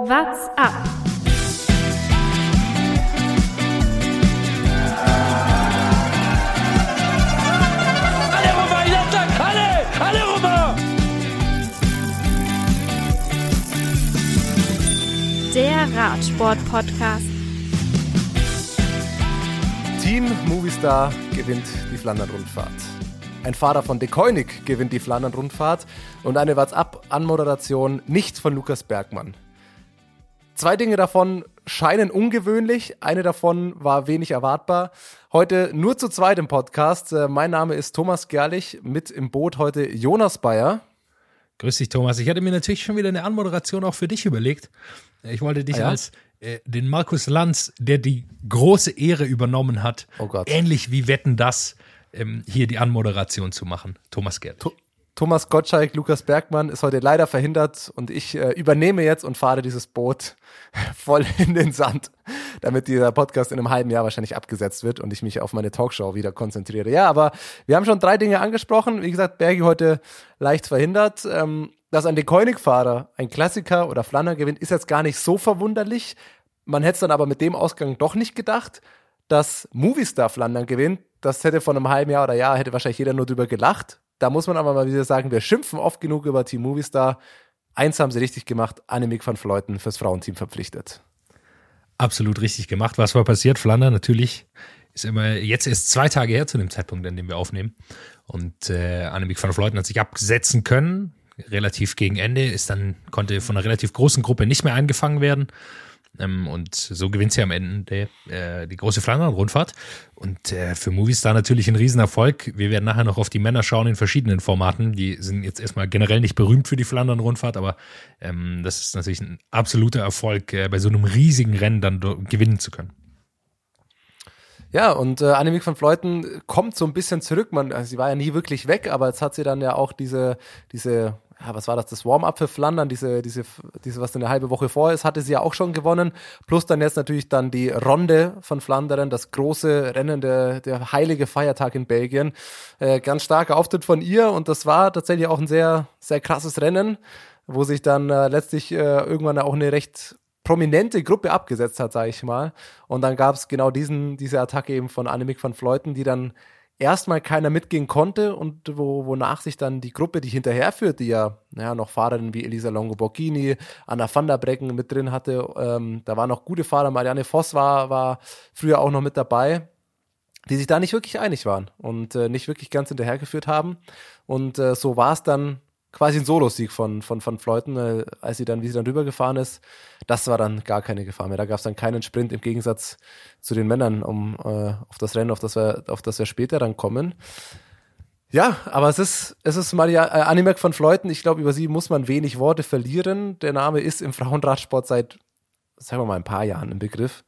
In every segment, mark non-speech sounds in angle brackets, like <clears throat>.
What's up? Allez Romain, il attaque Allez Allez Romain Der Radsport-Podcast. Team Movistar gewinnt die Flandern-Rundfahrt. Ein Fahrer von De Koenig gewinnt die Flandern-Rundfahrt und eine WhatsApp-Anmoderation nicht von Lukas Bergmann. Zwei Dinge davon scheinen ungewöhnlich, eine davon war wenig erwartbar. Heute nur zu zweit im Podcast. Äh, Mein Name ist Thomas Gerlich, mit im Boot heute Jonas Bayer. Grüß dich, Thomas. Ich hatte mir natürlich schon wieder eine Anmoderation auch für dich überlegt. Ich wollte dich Ah ja? als äh, den Markus Lanz, der die große Ehre übernommen hat, Oh ähnlich wie Wetten das, ähm, hier die Anmoderation zu machen. Thomas Gerd. Thomas Gottschalk, Lukas Bergmann ist heute leider verhindert und ich äh, übernehme jetzt und fahre dieses Boot <laughs> voll in den Sand, damit dieser Podcast in einem halben Jahr wahrscheinlich abgesetzt wird und ich mich auf meine Talkshow wieder konzentriere. Ja, aber wir haben schon drei Dinge angesprochen. Wie gesagt, Bergi heute leicht verhindert. Ähm, dass ein Dekoinig-Fahrer ein Klassiker oder Flanner gewinnt, ist jetzt gar nicht so verwunderlich. Man hätte es dann aber mit dem Ausgang doch nicht gedacht, dass Movistar Flandern gewinnt. Das hätte von einem halben Jahr oder Jahr hätte wahrscheinlich jeder nur drüber gelacht. Da muss man aber mal wieder sagen, wir schimpfen oft genug über Team Movistar. Eins haben sie richtig gemacht, Annemiek van Vleuten fürs Frauenteam verpflichtet. Absolut richtig gemacht. Was war passiert? Flandern natürlich ist immer jetzt erst zwei Tage her zu dem Zeitpunkt, an dem wir aufnehmen. Und äh, Annemiek van Vleuten hat sich absetzen können, relativ gegen Ende, ist dann, konnte von einer relativ großen Gruppe nicht mehr eingefangen werden. Ähm, und so gewinnt sie am Ende äh, die große Flandern-Rundfahrt. Und äh, für Movistar natürlich ein Riesenerfolg. Wir werden nachher noch auf die Männer schauen in verschiedenen Formaten. Die sind jetzt erstmal generell nicht berühmt für die Flandern-Rundfahrt, aber ähm, das ist natürlich ein absoluter Erfolg, äh, bei so einem riesigen Rennen dann gewinnen zu können. Ja, und äh, Annemiek van Vleuten kommt so ein bisschen zurück. Man, also sie war ja nie wirklich weg, aber jetzt hat sie dann ja auch diese, diese, ja, was war das, das Warm-up für Flandern, diese, diese, diese, was eine halbe Woche vor ist, hatte sie ja auch schon gewonnen. Plus dann jetzt natürlich dann die Ronde von Flandern, das große Rennen, der, der heilige Feiertag in Belgien. Äh, ganz starker Auftritt von ihr und das war tatsächlich auch ein sehr, sehr krasses Rennen, wo sich dann äh, letztlich äh, irgendwann auch eine recht prominente Gruppe abgesetzt hat, sage ich mal. Und dann gab es genau diesen, diese Attacke eben von Annemiek van Vleuten, die dann erstmal keiner mitgehen konnte und wo, wonach sich dann die Gruppe, die hinterherführt, die ja, naja, noch Fahrerinnen wie Elisa Longo Borghini, Anna van der Brecken mit drin hatte, ähm, da waren noch gute Fahrer, Marianne Voss war, war früher auch noch mit dabei, die sich da nicht wirklich einig waren und äh, nicht wirklich ganz hinterhergeführt haben. Und äh, so war es dann quasi ein Solosieg von, von, von Fleuten, äh, als sie dann, wie sie dann rübergefahren ist. Das war dann gar keine Gefahr mehr. Da gab es dann keinen Sprint im Gegensatz zu den Männern um äh, auf das Rennen, auf das wir, auf das wir später dann kommen. Ja, aber es ist, es ist Maria, äh, Annemiek van Fleuten. Ich glaube, über sie muss man wenig Worte verlieren. Der Name ist im Frauenradsport seit, sagen wir mal, ein paar Jahren im Begriff.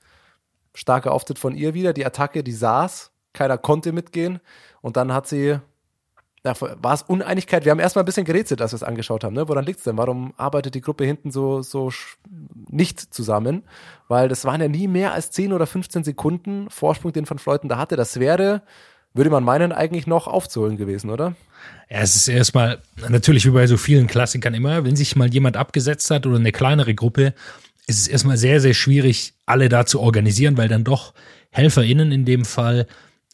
Starker Auftritt von ihr wieder. Die Attacke, die saß. Keiner konnte mitgehen. Und dann hat sie, ja, war es Uneinigkeit. Wir haben erstmal ein bisschen gerätselt, als wir es angeschaut haben. Ne? Woran liegt's denn? Warum arbeitet die Gruppe hinten so, so nicht zusammen? Weil das waren ja nie mehr als 10 oder 15 Sekunden Vorsprung, den Van Fleuten da hatte. Das wäre, würde man meinen, eigentlich noch aufzuholen gewesen, oder? Ja, es ist erstmal natürlich wie bei so vielen Klassikern immer, wenn sich mal jemand abgesetzt hat oder eine kleinere Gruppe, ist es erstmal sehr, sehr schwierig, alle da zu organisieren, weil dann doch HelferInnen in dem Fall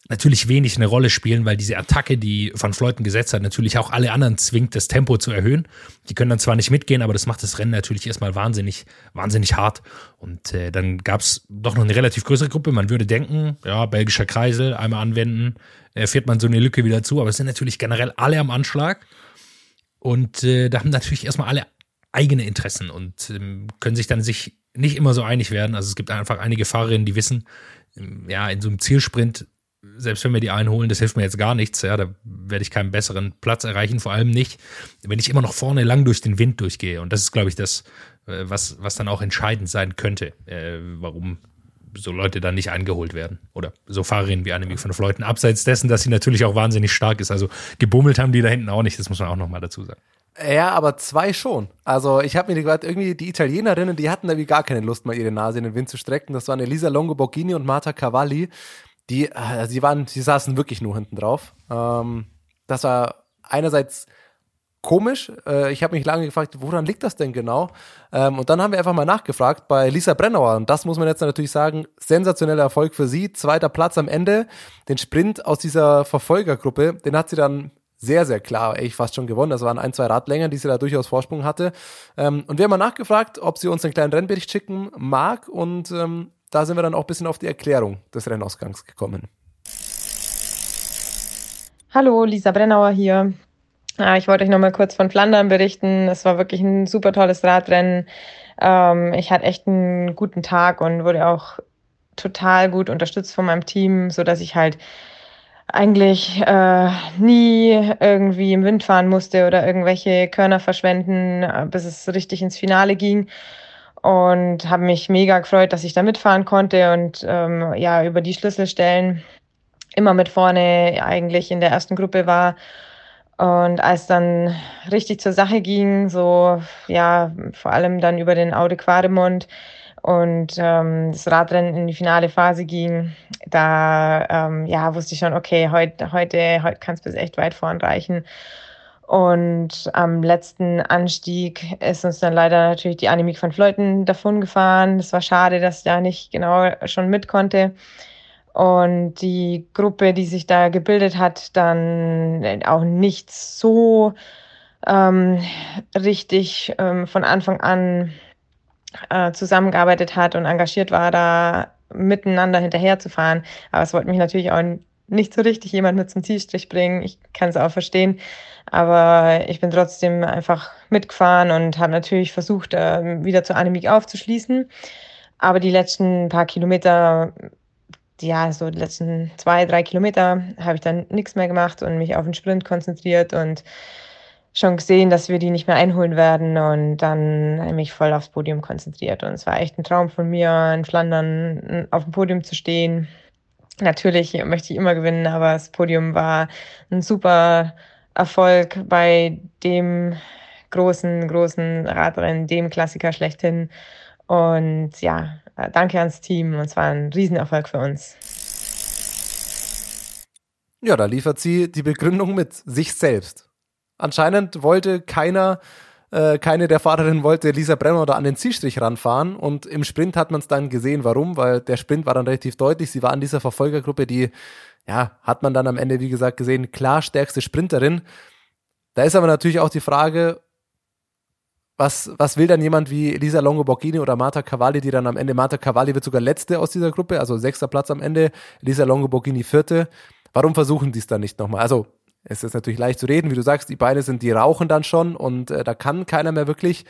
natürlich wenig eine Rolle spielen, weil diese Attacke, die Van Fleuten gesetzt hat, natürlich auch alle anderen zwingt, das Tempo zu erhöhen. Die können dann zwar nicht mitgehen, aber das macht das Rennen natürlich erstmal wahnsinnig, wahnsinnig hart. Und äh, dann gab es doch noch eine relativ größere Gruppe. Man würde denken, ja, belgischer Kreisel, einmal anwenden, äh, fährt man so eine Lücke wieder zu, aber es sind natürlich generell alle am Anschlag. Und äh, da haben natürlich erstmal alle eigene Interessen und ähm, können sich dann sich nicht immer so einig werden. Also es gibt einfach einige Fahrerinnen, die wissen, ähm, ja, in so einem Zielsprint, selbst wenn wir die einholen, das hilft mir jetzt gar nichts. Ja, da werde ich keinen besseren Platz erreichen, vor allem nicht, wenn ich immer noch vorne lang durch den Wind durchgehe. Und das ist, glaube ich, das, äh, was, was dann auch entscheidend sein könnte, äh, warum so Leute dann nicht eingeholt werden. Oder so Fahrerinnen wie Annemiek von Fleuten. Abseits dessen, dass sie natürlich auch wahnsinnig stark ist. Also gebummelt haben die da hinten auch nicht, das muss man auch nochmal dazu sagen. Ja, aber zwei schon. Also ich habe mir gesagt, irgendwie die Italienerinnen, die hatten irgendwie gar keine Lust, mal ihre Nase in den Wind zu strecken. Das waren Elisa Longo Borghini und Marta Cavalli. Die, äh, sie waren, sie saßen wirklich nur hinten drauf. Ähm, das war einerseits komisch. Äh, ich habe mich lange gefragt, woran liegt das denn genau? Ähm, und dann haben wir einfach mal nachgefragt bei Lisa Brennauer. Und das muss man jetzt natürlich sagen, sensationeller Erfolg für sie. Zweiter Platz am Ende. Den Sprint aus dieser Verfolgergruppe, den hat sie dann sehr, sehr klar, eigentlich fast schon gewonnen. Das waren ein, zwei Radlängen, die sie da durchaus Vorsprung hatte. Ähm, und wir haben mal nachgefragt, ob sie uns einen kleinen Rennbericht schicken mag. Und ähm, da sind wir dann auch ein bisschen auf die Erklärung des Rennausgangs gekommen. Hallo, Lisa Brennauer hier. Ich wollte euch noch mal kurz von Flandern berichten. Es war wirklich ein super tolles Radrennen. Ähm, ich hatte echt einen guten Tag und wurde auch total gut unterstützt von meinem Team, so dass ich halt eigentlich äh, nie irgendwie im Wind fahren musste oder irgendwelche Körner verschwenden, äh, bis es richtig ins Finale ging. Und habe mich mega gefreut, dass ich da mitfahren konnte und ähm, ja, über die Schlüsselstellen immer mit vorne eigentlich in der ersten Gruppe war. Und als dann richtig zur Sache ging, so ja, vor allem dann über den Aude Quademont, und ähm, das Radrennen in die finale Phase ging, da ähm, ja, wusste ich schon, okay, heut, heute, heute kann es bis echt weit vorn reichen. Und am letzten Anstieg ist uns dann leider natürlich die Annemiek van Fleuten davon gefahren. Das war schade, dass da nicht genau schon mit konnte. Und die Gruppe, die sich da gebildet hat, dann auch nicht so ähm, richtig ähm, von Anfang an äh, zusammengearbeitet hat und engagiert war, da miteinander hinterherzufahren. Aber es wollte mich natürlich auch nicht so richtig jemand mit zum Zielstrich bringen. Ich kann es auch verstehen. Aber ich bin trotzdem einfach mitgefahren und habe natürlich versucht, äh, wieder zur Anemik aufzuschließen. Aber die letzten paar Kilometer, ja, so die letzten zwei, drei Kilometer habe ich dann nichts mehr gemacht und mich auf den Sprint konzentriert und schon gesehen, dass wir die nicht mehr einholen werden und dann mich voll aufs Podium konzentriert. Und es war echt ein Traum von mir, in Flandern auf dem Podium zu stehen. Natürlich möchte ich immer gewinnen, aber das Podium war ein super Erfolg bei dem großen, großen Radrennen, dem Klassiker schlechthin. Und ja, danke ans Team. Und es war ein Riesenerfolg für uns. Ja, da liefert sie die Begründung mit sich selbst anscheinend wollte keiner, äh, keine der Fahrerinnen wollte Lisa Brenner da an den Zielstrich ranfahren und im Sprint hat man es dann gesehen, warum, weil der Sprint war dann relativ deutlich, sie war in dieser Verfolgergruppe, die, ja, hat man dann am Ende, wie gesagt, gesehen, klar stärkste Sprinterin. Da ist aber natürlich auch die Frage, was, was will dann jemand wie Lisa Longo Borghini oder Marta Cavalli, die dann am Ende, Marta Cavalli wird sogar letzte aus dieser Gruppe, also sechster Platz am Ende, Lisa Longo Borghini vierte. Warum versuchen die es dann nicht nochmal? Also es ist natürlich leicht zu reden, wie du sagst, die Beine sind, die rauchen dann schon und äh, da kann keiner mehr wirklich.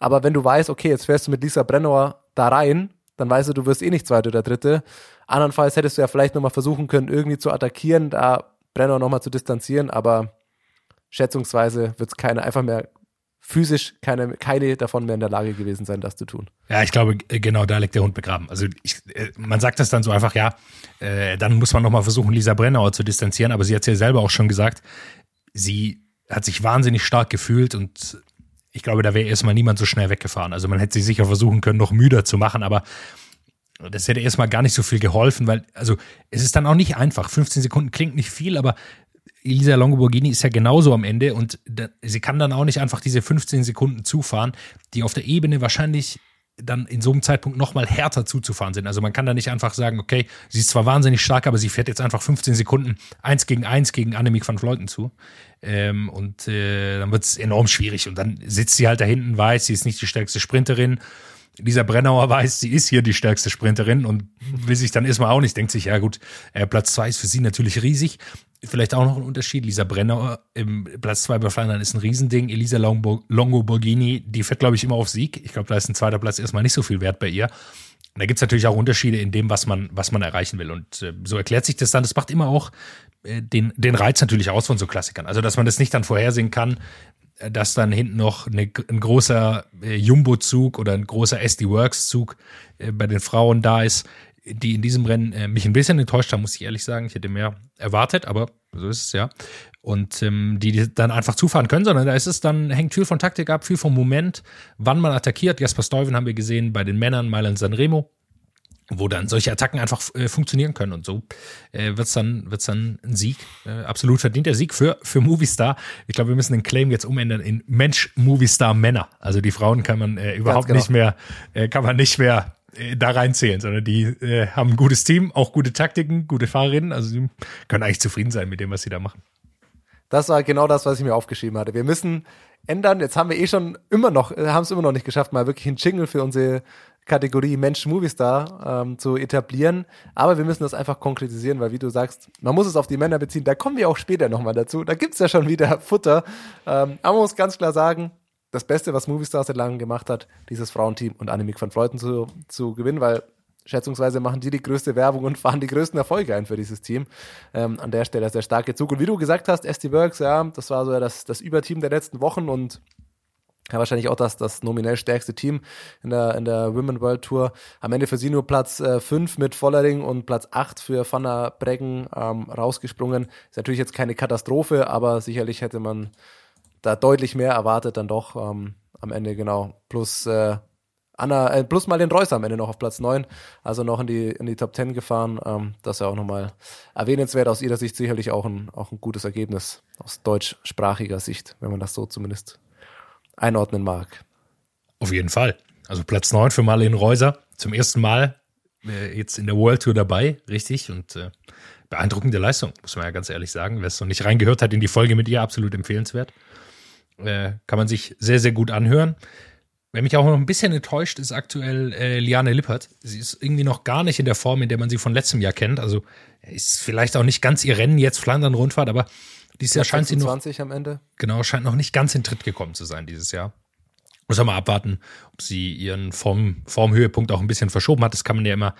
Aber wenn du weißt, okay, jetzt fährst du mit Lisa Brennauer da rein, dann weißt du, du wirst eh nicht zweite oder dritte. Andernfalls hättest du ja vielleicht nochmal versuchen können, irgendwie zu attackieren, da Brennauer nochmal zu distanzieren, aber schätzungsweise wird es keiner einfach mehr physisch keine, keine davon mehr in der Lage gewesen sein, das zu tun. Ja, ich glaube, genau da liegt der Hund begraben. Also ich, äh, man sagt das dann so einfach, ja, äh, dann muss man nochmal versuchen, Lisa Brennauer zu distanzieren, aber sie hat es ja selber auch schon gesagt, sie hat sich wahnsinnig stark gefühlt und ich glaube, da wäre erstmal niemand so schnell weggefahren. Also man hätte sie sicher versuchen können, noch müder zu machen, aber das hätte erstmal gar nicht so viel geholfen, weil, also es ist dann auch nicht einfach. 15 Sekunden klingt nicht viel, aber Elisa Longoborghini ist ja genauso am Ende und da, sie kann dann auch nicht einfach diese 15 Sekunden zufahren, die auf der Ebene wahrscheinlich dann in so einem Zeitpunkt nochmal härter zuzufahren sind. Also man kann da nicht einfach sagen, okay, sie ist zwar wahnsinnig stark, aber sie fährt jetzt einfach 15 Sekunden eins gegen eins gegen Annemiek van Vleuten zu. Ähm, und äh, dann wird es enorm schwierig. Und dann sitzt sie halt da hinten, weiß, sie ist nicht die stärkste Sprinterin. Lisa Brennauer weiß, sie ist hier die stärkste Sprinterin und will sich dann erstmal auch nicht, denkt sich, ja gut, äh, Platz zwei ist für sie natürlich riesig, Vielleicht auch noch ein Unterschied. Lisa Brenner im Platz 2 bei Flandern ist ein Riesending. Elisa Longo, Borghini, die fährt, glaube ich, immer auf Sieg. Ich glaube, da ist ein zweiter Platz erstmal nicht so viel wert bei ihr. da gibt es natürlich auch Unterschiede in dem, was man, was man erreichen will. Und äh, so erklärt sich das dann. Das macht immer auch äh, den, den Reiz natürlich aus von so Klassikern. Also, dass man das nicht dann vorhersehen kann, dass dann hinten noch eine, ein großer äh, Jumbo-Zug oder ein großer SD Works-Zug äh, bei den Frauen da ist die in diesem Rennen äh, mich ein bisschen enttäuscht haben, muss ich ehrlich sagen. Ich hätte mehr erwartet, aber so ist es ja. Und ähm, die, die dann einfach zufahren können, sondern da ist es dann, hängt viel von Taktik ab, viel vom Moment, wann man attackiert. Jasper Stuyven haben wir gesehen bei den Männern, Mailand Sanremo. Wo dann solche Attacken einfach äh, funktionieren können. Und so äh, wird's dann, wird's dann ein Sieg. Äh, absolut verdienter Sieg für, für Movistar. Ich glaube, wir müssen den Claim jetzt umändern in Mensch Movistar Männer. Also die Frauen kann man äh, überhaupt genau. nicht mehr, äh, kann man nicht mehr äh, da reinzählen, sondern die äh, haben ein gutes Team, auch gute Taktiken, gute Fahrerinnen. Also sie können eigentlich zufrieden sein mit dem, was sie da machen. Das war genau das, was ich mir aufgeschrieben hatte. Wir müssen ändern. Jetzt haben wir eh schon immer noch, äh, haben es immer noch nicht geschafft, mal wirklich einen Jingle für unsere Kategorie Mensch Movistar ähm, zu etablieren. Aber wir müssen das einfach konkretisieren, weil wie du sagst, man muss es auf die Männer beziehen. Da kommen wir auch später nochmal dazu. Da gibt's ja schon wieder <laughs> Futter. Ähm, aber man muss ganz klar sagen, das Beste, was Movistar seit langem gemacht hat, dieses Frauenteam und Annemiek van Fleuten zu, zu gewinnen, weil schätzungsweise machen die die größte Werbung und fahren die größten Erfolge ein für dieses Team. Ähm, an der Stelle sehr starke Zug. Und wie du gesagt hast, SD Works, ja, das war so das, das Überteam der letzten Wochen und ja, wahrscheinlich auch das, das nominell stärkste Team in der, in der Women World Tour. Am Ende für sie nur Platz 5 äh, mit Vollering und Platz 8 für Vanna Breggen ähm, rausgesprungen. Ist natürlich jetzt keine Katastrophe, aber sicherlich hätte man da deutlich mehr erwartet dann doch ähm, am Ende, genau. Plus äh, Anna, äh, plus mal den Reus am Ende noch auf Platz 9, also noch in die, in die Top 10 gefahren. Ähm, das ist ja auch nochmal erwähnenswert aus ihrer Sicht sicherlich auch ein, auch ein gutes Ergebnis aus deutschsprachiger Sicht, wenn man das so zumindest einordnen mag. Auf jeden Fall. Also Platz 9 für Marlene Reuser. Zum ersten Mal äh, jetzt in der World Tour dabei, richtig. Und äh, beeindruckende Leistung, muss man ja ganz ehrlich sagen. Wer es noch nicht reingehört hat in die Folge mit ihr, absolut empfehlenswert. Äh, kann man sich sehr, sehr gut anhören. Wer mich auch noch ein bisschen enttäuscht, ist aktuell äh, Liane Lippert. Sie ist irgendwie noch gar nicht in der Form, in der man sie von letztem Jahr kennt. Also ist vielleicht auch nicht ganz ihr Rennen jetzt Flandern-Rundfahrt, aber dieses Jahr scheint sie noch. am Ende. Genau, scheint noch nicht ganz in Tritt gekommen zu sein dieses Jahr. Muss man mal abwarten, ob sie ihren Form, Formhöhepunkt auch ein bisschen verschoben hat. Das kann man ja immer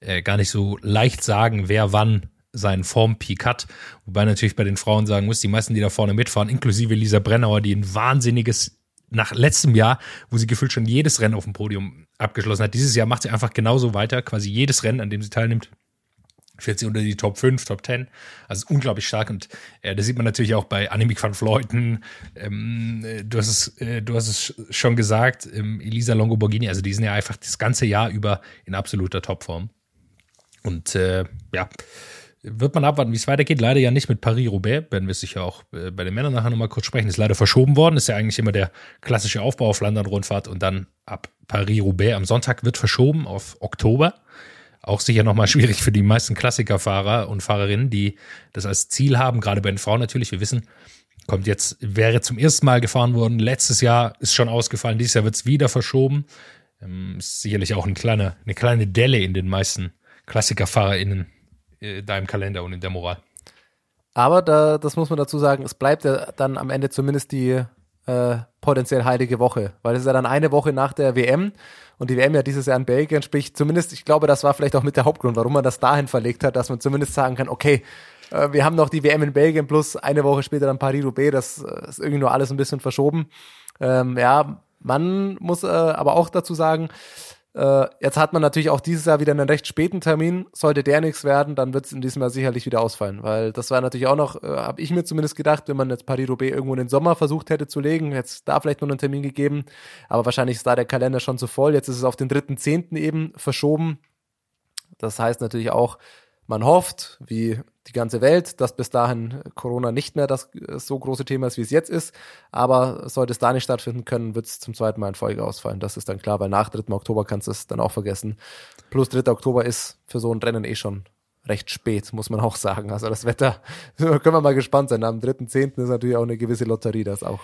äh, gar nicht so leicht sagen, wer wann seinen Formpeak hat. Wobei natürlich bei den Frauen sagen muss, die meisten, die da vorne mitfahren, inklusive Lisa Brennauer, die ein wahnsinniges nach letztem Jahr, wo sie gefühlt schon jedes Rennen auf dem Podium abgeschlossen hat. Dieses Jahr macht sie einfach genauso weiter, quasi jedes Rennen, an dem sie teilnimmt, fährt sie unter die Top 5, Top 10. Also unglaublich stark. Und äh, das sieht man natürlich auch bei Annemiek van Fleuten. Ähm, äh, du, hast es, äh, du hast es schon gesagt, ähm, Elisa Longoborghini, also die sind ja einfach das ganze Jahr über in absoluter Topform. Und äh, ja, wird man abwarten, wie es weitergeht. Leider ja nicht mit Paris-Roubaix, werden wir sicher auch äh, bei den Männern nachher nochmal kurz sprechen. Ist leider verschoben worden. Ist ja eigentlich immer der klassische Aufbau auf Flandern-Rundfahrt und dann ab Paris-Roubaix am Sonntag wird verschoben auf Oktober. Auch sicher nochmal schwierig für die meisten Klassikerfahrer und Fahrerinnen, die das als Ziel haben, gerade bei den Frauen natürlich. Wir wissen, kommt jetzt, wäre zum ersten Mal gefahren worden. Letztes Jahr ist schon ausgefallen. Dieses Jahr wird es wieder verschoben. Ähm, ist sicherlich auch eine kleine, eine kleine Delle in den meisten KlassikerfahrerInnen äh, da im Kalender und in der Moral. Aber da, das muss man dazu sagen, es bleibt ja dann am Ende zumindest die äh, potenziell heilige Woche, weil es ist ja dann eine Woche nach der WM und die WM ja dieses Jahr in Belgien, sprich zumindest, ich glaube, das war vielleicht auch mit der Hauptgrund, warum man das dahin verlegt hat, dass man zumindest sagen kann, okay, äh, wir haben noch die WM in Belgien plus eine Woche später dann Paris-Roubaix, das äh, ist irgendwie nur alles ein bisschen verschoben. Ähm, ja, man muss äh, aber auch dazu sagen, äh, jetzt hat man natürlich auch dieses Jahr wieder einen recht späten Termin. Sollte der nichts werden, dann wird es in diesem Jahr sicherlich wieder ausfallen, weil das war natürlich auch noch, äh, habe ich mir zumindest gedacht, wenn man jetzt Paris-Roubaix irgendwo in den Sommer versucht hätte zu legen, jetzt da vielleicht noch einen Termin gegeben, aber wahrscheinlich ist da der Kalender schon zu voll. Jetzt ist es auf den dritten Zehnten eben verschoben. Das heißt natürlich auch, man hofft, wie die ganze Welt, dass bis dahin Corona nicht mehr das so große Thema ist, wie es jetzt ist. Aber sollte es da nicht stattfinden können, wird es zum zweiten Mal in Folge ausfallen. Das ist dann klar, weil nach 3. Oktober kannst du es dann auch vergessen. Plus 3. Oktober ist für so ein Rennen eh schon recht spät, muss man auch sagen. Also das Wetter, <laughs> können wir mal gespannt sein. Am 3.10. ist natürlich auch eine gewisse Lotterie, das auch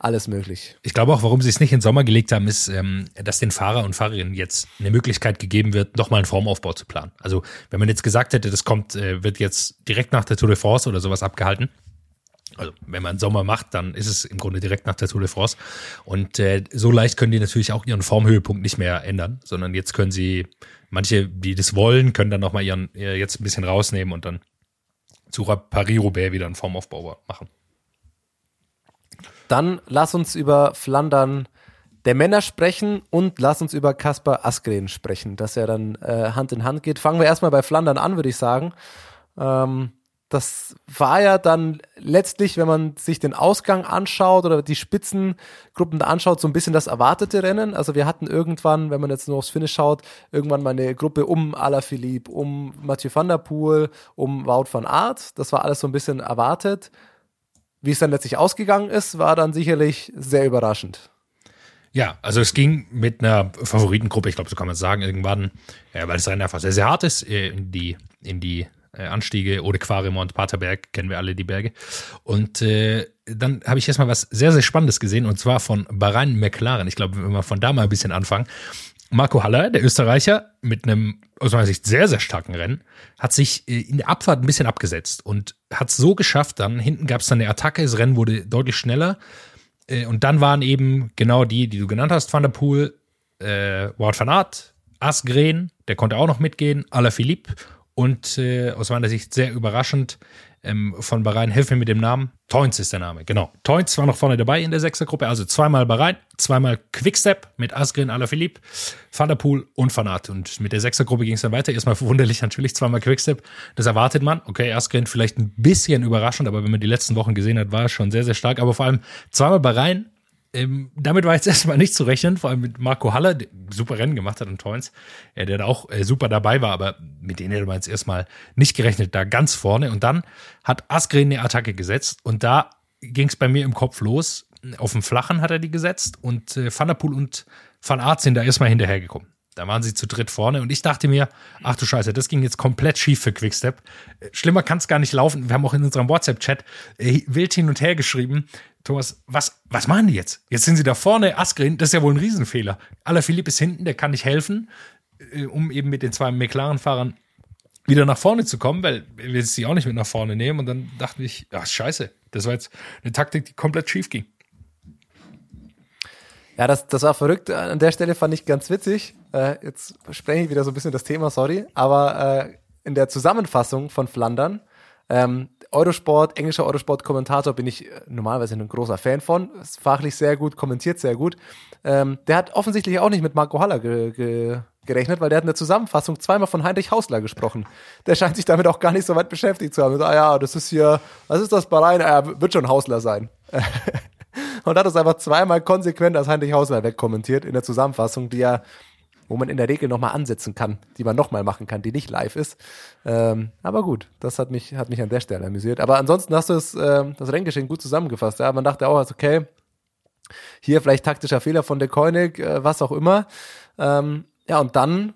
alles möglich. Ich glaube auch, warum sie es nicht in den Sommer gelegt haben, ist, ähm, dass den Fahrer und Fahrerinnen jetzt eine Möglichkeit gegeben wird, nochmal einen Formaufbau zu planen. Also wenn man jetzt gesagt hätte, das kommt, äh, wird jetzt direkt nach der Tour de France oder sowas abgehalten, also wenn man Sommer macht, dann ist es im Grunde direkt nach der Tour de France. Und äh, so leicht können die natürlich auch ihren Formhöhepunkt nicht mehr ändern, sondern jetzt können sie, manche, die das wollen, können dann nochmal ihren äh, jetzt ein bisschen rausnehmen und dann zu Paris-Roubaix wieder einen Formaufbau machen. Dann lass uns über Flandern der Männer sprechen und lass uns über Kaspar Askren sprechen, dass er dann äh, Hand in Hand geht. Fangen wir erstmal bei Flandern an, würde ich sagen. Ähm, das war ja dann letztlich, wenn man sich den Ausgang anschaut oder die Spitzengruppen da anschaut, so ein bisschen das erwartete Rennen. Also wir hatten irgendwann, wenn man jetzt nur aufs Finish schaut, irgendwann mal eine Gruppe um Alaphilippe, um Mathieu van der Poel, um Wout van Aert. Das war alles so ein bisschen erwartet. Wie es dann letztlich ausgegangen ist, war dann sicherlich sehr überraschend. Ja, also es ging mit einer Favoritengruppe, ich glaube, so kann man sagen, irgendwann, ja, weil das Rennen einfach sehr, sehr hart ist, äh, in die, in die äh, Anstiege, Ode Quaremont, Paterberg, kennen wir alle die Berge. Und äh, dann habe ich erstmal was sehr, sehr Spannendes gesehen, und zwar von Bahrain McLaren. Ich glaube, wenn wir von da mal ein bisschen anfangen. Marco Haller, der Österreicher, mit einem aus meiner Sicht sehr, sehr starken Rennen, hat sich äh, in der Abfahrt ein bisschen abgesetzt und hat es so geschafft, dann hinten gab es dann eine Attacke, das Rennen wurde deutlich schneller. Äh, und dann waren eben genau die, die du genannt hast, Van der Poel, äh, Wout van Aert, Asgren, der konnte auch noch mitgehen, Alaphilippe und äh, aus meiner Sicht sehr überraschend ähm, von Bahrain, helfen mir mit dem Namen. Toins ist der Name, genau. Toins war noch vorne dabei in der Sechsergruppe, also zweimal Bahrain, zweimal Quickstep mit Asgren, Alaphilippe, Van der Poel und Van Aert. Und mit der Sechsergruppe ging es dann weiter. Erstmal verwunderlich <laughs> natürlich, zweimal Quickstep. Das erwartet man. Okay, Asgren vielleicht ein bisschen überraschend, aber wenn man die letzten Wochen gesehen hat, war es schon sehr, sehr stark. Aber vor allem zweimal Bahrain, ähm, damit war jetzt <laughs> erstmal nicht zu rechnen, vor allem mit Marco Haller, der super Rennen gemacht hat und Toins, ja, der da auch äh, super dabei war, aber mit denen hätte man jetzt erstmal nicht gerechnet, da ganz vorne. Und dann hat Asgren eine Attacke gesetzt und da ging es bei mir im Kopf los. Auf dem Flachen hat er die gesetzt und äh, Van der Poel und Van Aert sind da erstmal hinterhergekommen. Da waren sie zu dritt vorne und ich dachte mir, ach du Scheiße, das ging jetzt komplett schief für Quickstep. Äh, schlimmer kann es gar nicht laufen. Wir haben auch in unserem WhatsApp-Chat äh, wild hin und her geschrieben. Thomas, was, was machen die jetzt? Jetzt sind sie da vorne, Askren, das ist ja wohl ein Riesenfehler. Aller Philipp ist hinten, der kann nicht helfen, äh, um eben mit den zwei McLaren-Fahrern wieder nach vorne zu kommen, weil wir sie auch nicht mit nach vorne nehmen. Und dann dachte ich, ach scheiße, das war jetzt eine Taktik, die komplett schief ging. Ja, das, das war verrückt. An der Stelle fand ich ganz witzig. Äh, jetzt spreche ich wieder so ein bisschen das Thema, sorry. Aber äh, in der Zusammenfassung von Flandern, ähm, Eurosport, englischer Eurosport-Kommentator bin ich äh, normalerweise ein großer Fan von. Ist fachlich sehr gut, kommentiert sehr gut. Ähm, der hat offensichtlich auch nicht mit Marco Haller ge ge gerechnet, weil der hat in der Zusammenfassung zweimal von Heinrich Hausler gesprochen. Der scheint sich damit auch gar nicht so weit beschäftigt zu haben. Und, ah ja, das ist hier, was ist das Bahrain? Er wird schon Hausler sein. <laughs> und hat es einfach zweimal konsequent als Heinrich Hausler wegkommentiert in der Zusammenfassung, die ja, wo man in der Regel nochmal ansetzen kann, die man nochmal machen kann, die nicht live ist. Ähm, aber gut, das hat mich, hat mich an der Stelle amüsiert. Aber ansonsten hast du es, äh, das Renngeschehen gut zusammengefasst. Ja? Man dachte auch, also okay, hier vielleicht taktischer Fehler von der Koenig, äh, was auch immer. Ähm, ja, und dann